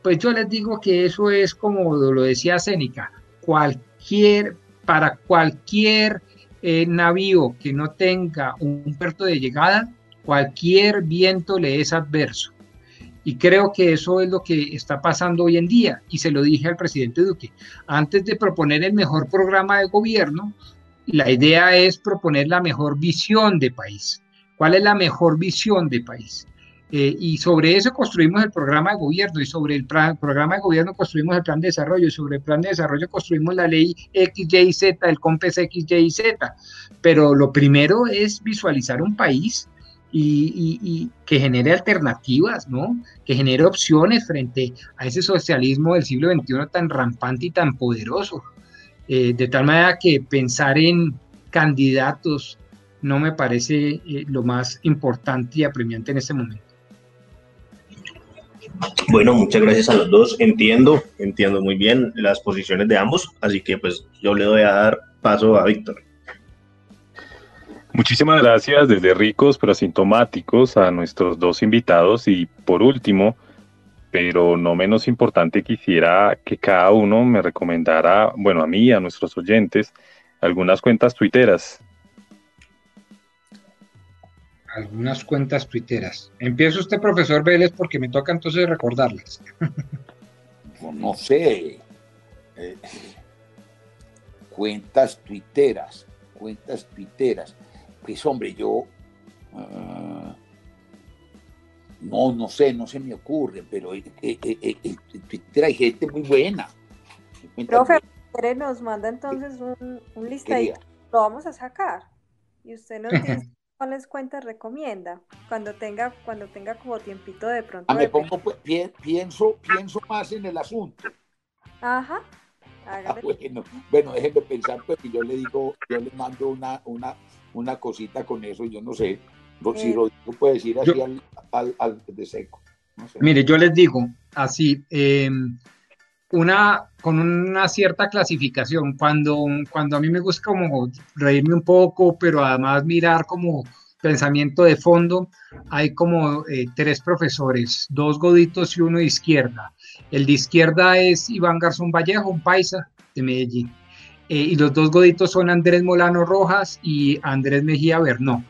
pues yo les digo que eso es como lo decía Sénica, cualquier, para cualquier eh, navío que no tenga un puerto de llegada, cualquier viento le es adverso. Y creo que eso es lo que está pasando hoy en día. Y se lo dije al presidente Duque. Antes de proponer el mejor programa de gobierno, la idea es proponer la mejor visión de país. ¿Cuál es la mejor visión de país? Eh, y sobre eso construimos el programa de gobierno y sobre el programa de gobierno construimos el plan de desarrollo y sobre el plan de desarrollo construimos la ley X, Y, Z, el COMPES X, Y, Z. Pero lo primero es visualizar un país y, que genere alternativas, ¿no? Que genere opciones frente a ese socialismo del siglo XXI tan rampante y tan poderoso. Eh, de tal manera que pensar en candidatos no me parece eh, lo más importante y apremiante en este momento. Bueno, muchas gracias a los dos. Entiendo, entiendo muy bien las posiciones de ambos, así que pues yo le doy a dar paso a Víctor. Muchísimas gracias desde ricos pero asintomáticos a nuestros dos invitados y por último, pero no menos importante, quisiera que cada uno me recomendara, bueno, a mí a nuestros oyentes, algunas cuentas tuiteras algunas cuentas tuiteras. Empiezo usted, profesor Vélez, porque me toca entonces recordarlas. no sé. Eh, cuentas tuiteras, cuentas tuiteras. Pues hombre, yo... Ah, no, no sé, no se me ocurre, pero en eh, eh, Twitter hay gente muy buena. Profe, nos manda entonces un, un listadito. Lo vamos a sacar. Y usted nos [LAUGHS] dice ¿Cuáles cuentas recomienda? Cuando tenga, cuando tenga como tiempito de pronto. Ah, me pongo, pues, pienso, pienso más en el asunto. Ajá. Ah, bueno, bueno, déjenme pensar, pues yo le digo, yo le mando una, una, una cosita con eso, yo no sé. Si lo eh, puede decir así al, al, de seco. Mire, yo les digo así, eh, una, con una cierta clasificación. Cuando, cuando a mí me gusta como reírme un poco, pero además mirar como pensamiento de fondo, hay como eh, tres profesores, dos goditos y uno de izquierda. El de izquierda es Iván Garzón Vallejo, un paisa de Medellín. Eh, y los dos goditos son Andrés Molano Rojas y Andrés Mejía Bernó.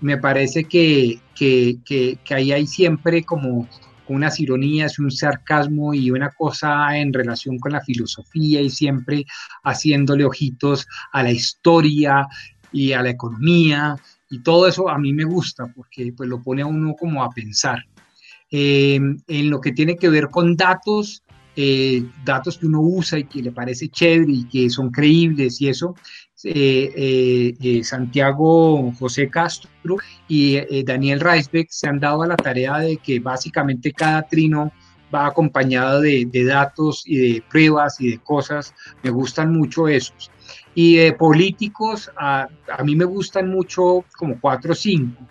Me parece que, que, que, que ahí hay siempre como unas ironías, un sarcasmo y una cosa en relación con la filosofía y siempre haciéndole ojitos a la historia y a la economía y todo eso a mí me gusta porque pues lo pone a uno como a pensar. Eh, en lo que tiene que ver con datos, eh, datos que uno usa y que le parece chévere y que son creíbles y eso, eh, eh, Santiago José Castro y eh, Daniel Reisbeck se han dado a la tarea de que básicamente cada trino va acompañado de, datos y de pruebas y de cosas. Me gustan mucho esos. Y de políticos, a, mí me gustan mucho como cuatro o cinco.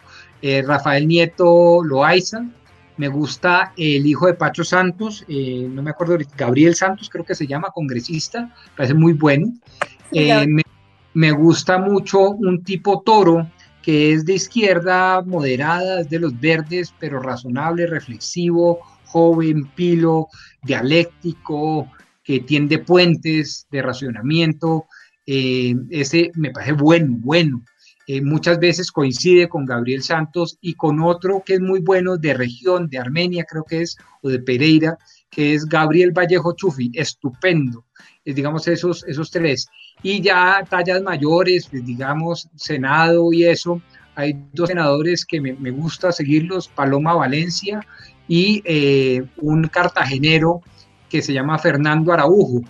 Rafael Nieto Loaiza, me gusta el hijo de Pacho Santos, no me acuerdo, Gabriel Santos creo que se llama, congresista, parece muy bueno. me, me gusta mucho un tipo toro que es de izquierda moderada, es de los verdes, pero razonable, reflexivo, joven, pilo, dialéctico, que tiende puentes de racionamiento. Eh, ese me parece bueno, bueno. Eh, muchas veces coincide con Gabriel Santos y con otro que es muy bueno de región, de Armenia creo que es, o de Pereira, que es Gabriel Vallejo Chufi, estupendo. Eh, digamos esos, esos tres. Y ya tallas mayores, pues, digamos, Senado y eso, hay dos senadores que me, gusta seguirlos, Paloma Valencia y eh, un cartagenero que se llama Fernando Araujo.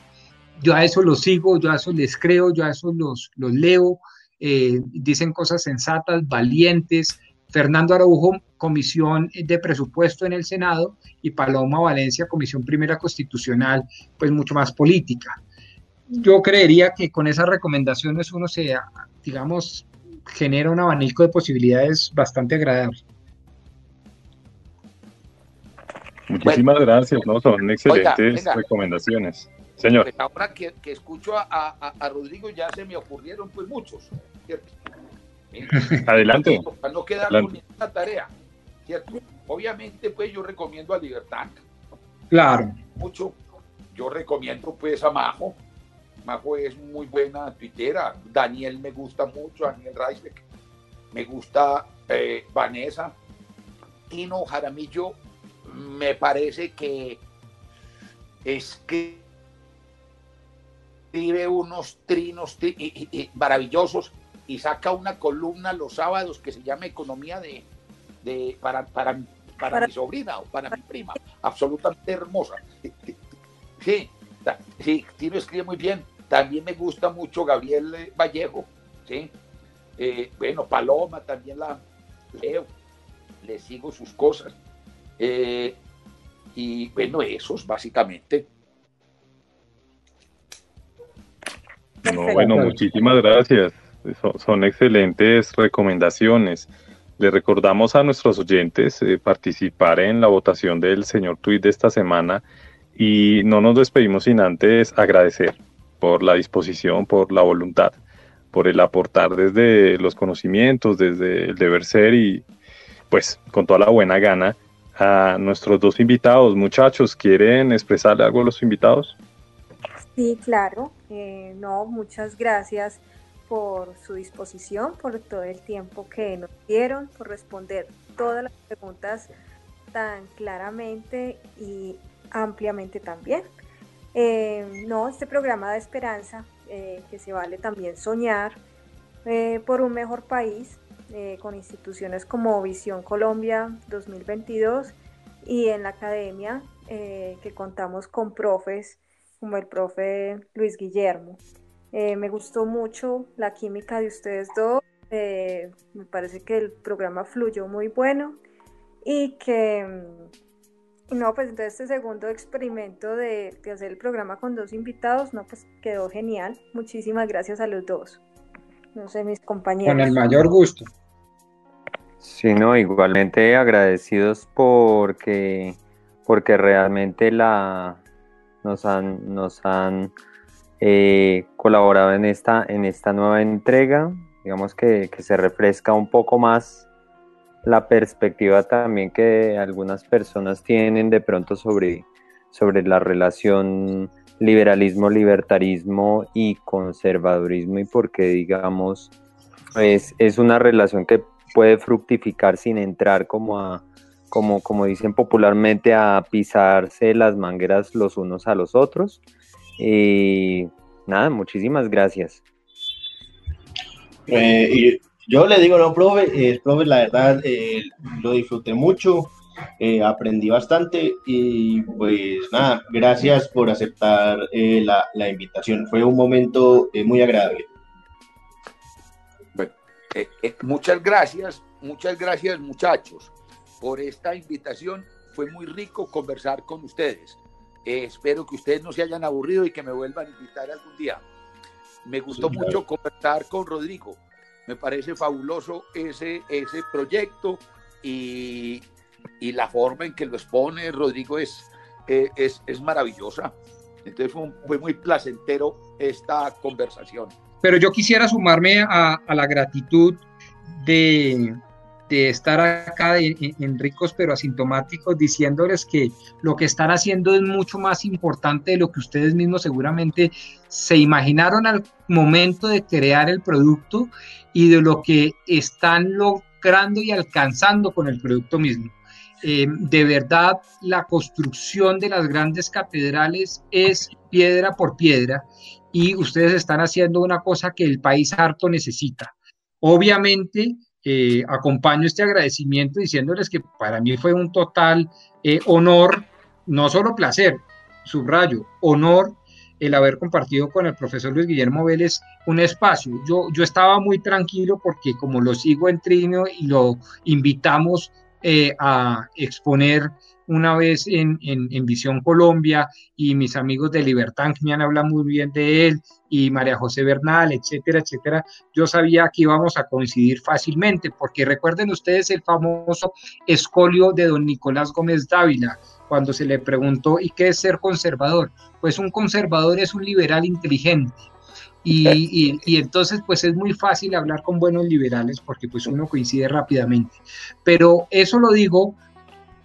Yo a eso los sigo, yo a eso les creo, yo a eso los, los leo, eh, dicen cosas sensatas, valientes. Fernando Araujo, Comisión de Presupuesto en el Senado, y Paloma Valencia, Comisión Primera Constitucional, pues mucho más política yo creería que con esas recomendaciones uno se, digamos, genera un abanico de posibilidades bastante agradable. Muchísimas gracias, ¿no? Son excelentes recomendaciones. Señor. Pues ahora que, escucho a, Rodrigo ya se me ocurrieron pues muchos, Adelante. Para no quedar con ninguna tarea, ¿cierto? Obviamente pues yo recomiendo a Libertad. Claro. Mucho. Yo recomiendo pues a Majo, Majo es muy buena tuitera. Daniel me gusta mucho, Daniel Reisbeck. Me gusta eh, Vanessa. Tino Jaramillo me parece que es que escribe unos trinos maravillosos y saca una columna los sábados que se llama Economía de, para, para, para, mi sobrina o para mi prima. Absolutamente hermosa. Sí, sí, Tino escribe muy bien. También me gusta mucho Gabriel eh, Vallejo, ¿sí? Eh, bueno, Paloma también la leo, le sigo sus cosas. Eh, y bueno, esos básicamente. bueno, muchísimas gracias. Son, excelentes recomendaciones. Le recordamos a nuestros oyentes eh, participar en la votación del señor tweet de esta semana y no nos despedimos sin antes agradecer por la disposición, por la voluntad, por el aportar desde los conocimientos, desde el deber ser y pues con toda la buena gana a nuestros dos invitados. Muchachos, ¿quieren expresarle algo a los invitados? Sí, claro. Eh, no, muchas gracias por su disposición, por todo el tiempo que nos dieron, por responder todas las preguntas tan claramente y ampliamente también. Eh, no, este programa de esperanza, eh, que se vale también soñar eh, por un mejor país, con instituciones como Visión Colombia 2022 y en la academia, que contamos con profes como el profe Luis Guillermo. Me gustó mucho la química de ustedes dos. Me parece que el programa fluyó muy bueno y que, no, pues entonces este segundo experimento de, hacer el programa con dos invitados, no, pues quedó genial. Muchísimas gracias a los dos. No sé, mis compañeros. Con el mayor gusto. Sí, no, igualmente agradecidos porque, porque realmente la, nos han, nos han eh, colaborado en esta, en esta nueva entrega. Digamos que, se refresca un poco más la perspectiva también que algunas personas tienen de pronto sobre, sobre la relación liberalismo, libertarismo y conservadurismo y porque digamos es, es una relación que puede fructificar sin entrar como a, como, como dicen popularmente, a pisarse las mangueras los unos a los otros, y nada, muchísimas gracias. Eh, y yo le digo, no, profe, eh, profe, la verdad eh, lo disfruté mucho, aprendí bastante y pues nada, gracias por aceptar la, la, invitación. Fue un momento muy agradable. Bueno, muchas gracias, muchas gracias muchachos por esta invitación. Fue muy rico conversar con ustedes. Eh, espero que ustedes no se hayan aburrido y que me vuelvan a invitar algún día. Me gustó mucho conversar con Rodrigo. Me parece fabuloso ese, ese proyecto y, y la forma en que lo expone Rodrigo es, eh, es, es, maravillosa. Entonces fue, muy placentero esta conversación. Pero yo quisiera sumarme a la gratitud de, de estar acá en, ricos pero asintomáticos diciéndoles que lo que están haciendo es mucho más importante de lo que ustedes mismos seguramente se imaginaron al momento de crear el producto y de lo que están logrando y alcanzando con el producto mismo. Eh, de verdad, la construcción de las grandes catedrales es piedra por piedra y ustedes están haciendo una cosa que el país harto necesita. Obviamente, eh, acompaño este agradecimiento diciéndoles que para mí fue un total eh, honor, no solo placer, subrayo, honor el haber compartido con el profesor Luis Guillermo Vélez un espacio. Yo, yo estaba muy tranquilo porque como lo sigo en Trino y lo invitamos eh, a exponer una vez en, en, Visión Colombia y mis amigos de Libertad que me han hablado muy bien de él y María José Bernal, etcétera, etcétera, yo sabía que íbamos a coincidir fácilmente, porque recuerden ustedes el famoso escolio de don Nicolás Gómez Dávila, cuando se le preguntó, ¿y qué es ser conservador? Pues un conservador es un liberal inteligente. Y, y, entonces pues es muy fácil hablar con buenos liberales porque pues uno coincide rápidamente. Pero eso lo digo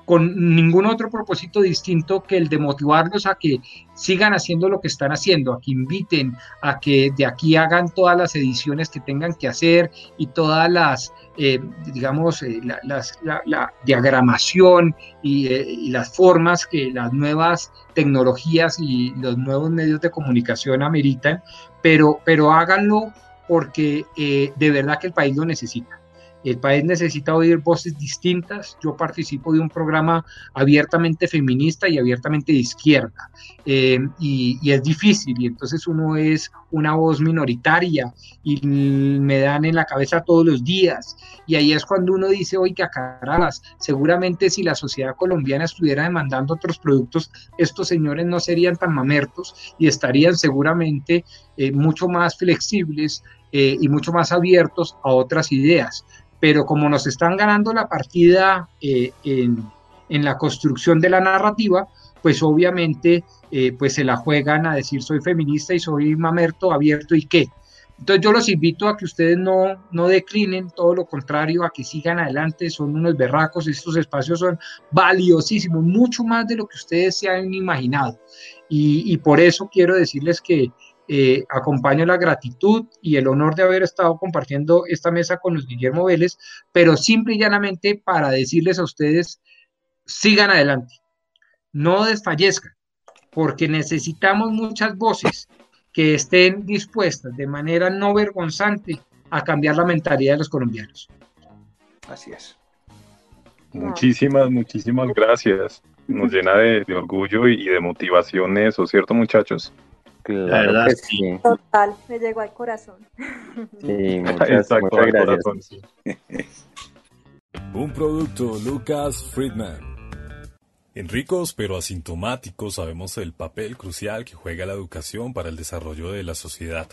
con ningún otro propósito distinto que el de motivarlos a que sigan haciendo lo que están haciendo, a que inviten, a que de aquí hagan todas las ediciones que tengan que hacer y todas las, eh, digamos, eh, la, diagramación y, eh, y, las formas que las nuevas tecnologías y los nuevos medios de comunicación ameritan, pero, pero háganlo porque de verdad que el país lo necesita. El país necesita oír voces distintas. Yo participo de un programa abiertamente feminista y abiertamente de izquierda. Eh, y, es difícil, y entonces uno es una voz minoritaria y me dan en la cabeza todos los días. Y ahí es cuando uno dice, oiga, caras, seguramente si la sociedad colombiana estuviera demandando otros productos, estos señores no serían tan mamertos y estarían seguramente eh, mucho más flexibles eh, y mucho más abiertos a otras ideas. Pero como nos están ganando la partida eh, en, en, la construcción de la narrativa, pues obviamente eh, pues se la juegan a decir soy feminista y soy mamerto, abierto y qué. Entonces yo los invito a que ustedes no, no declinen, todo lo contrario, a que sigan adelante, son unos berracos, estos espacios son valiosísimos, mucho más de lo que ustedes se han imaginado. Y, y por eso quiero decirles que eh, acompaño la gratitud y el honor de haber estado compartiendo esta mesa con los Guillermo Vélez, pero simple y llanamente para decirles a ustedes, sigan adelante, no desfallezcan, porque necesitamos muchas voces que estén dispuestas de manera no vergonzante a cambiar la mentalidad de los colombianos. Así es. Muchísimas, muchísimas gracias. Nos [LAUGHS] llena de, de orgullo y de motivación eso, ¿cierto muchachos? Claro La verdad, que sí. sí. Total, me llegó al corazón. Sí, muchas, Exacto, muchas gracias. corazón, sí. [LAUGHS] Un producto Lucas Friedman. En ricos pero asintomáticos sabemos el papel crucial que juega la educación para el desarrollo de la sociedad.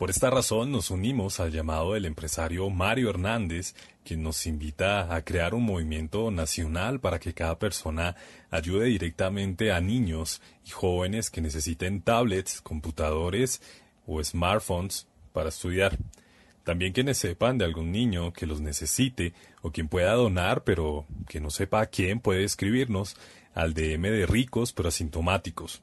Por esta razón nos unimos al llamado del empresario Mario Hernández, quien nos invita a crear un movimiento nacional para que cada persona ayude directamente a niños y jóvenes que necesiten tablets, computadores o smartphones para estudiar. También quienes sepan de algún niño que los necesite o quien pueda donar pero que no sepa a quién puede escribirnos al DM de ricos pero asintomáticos.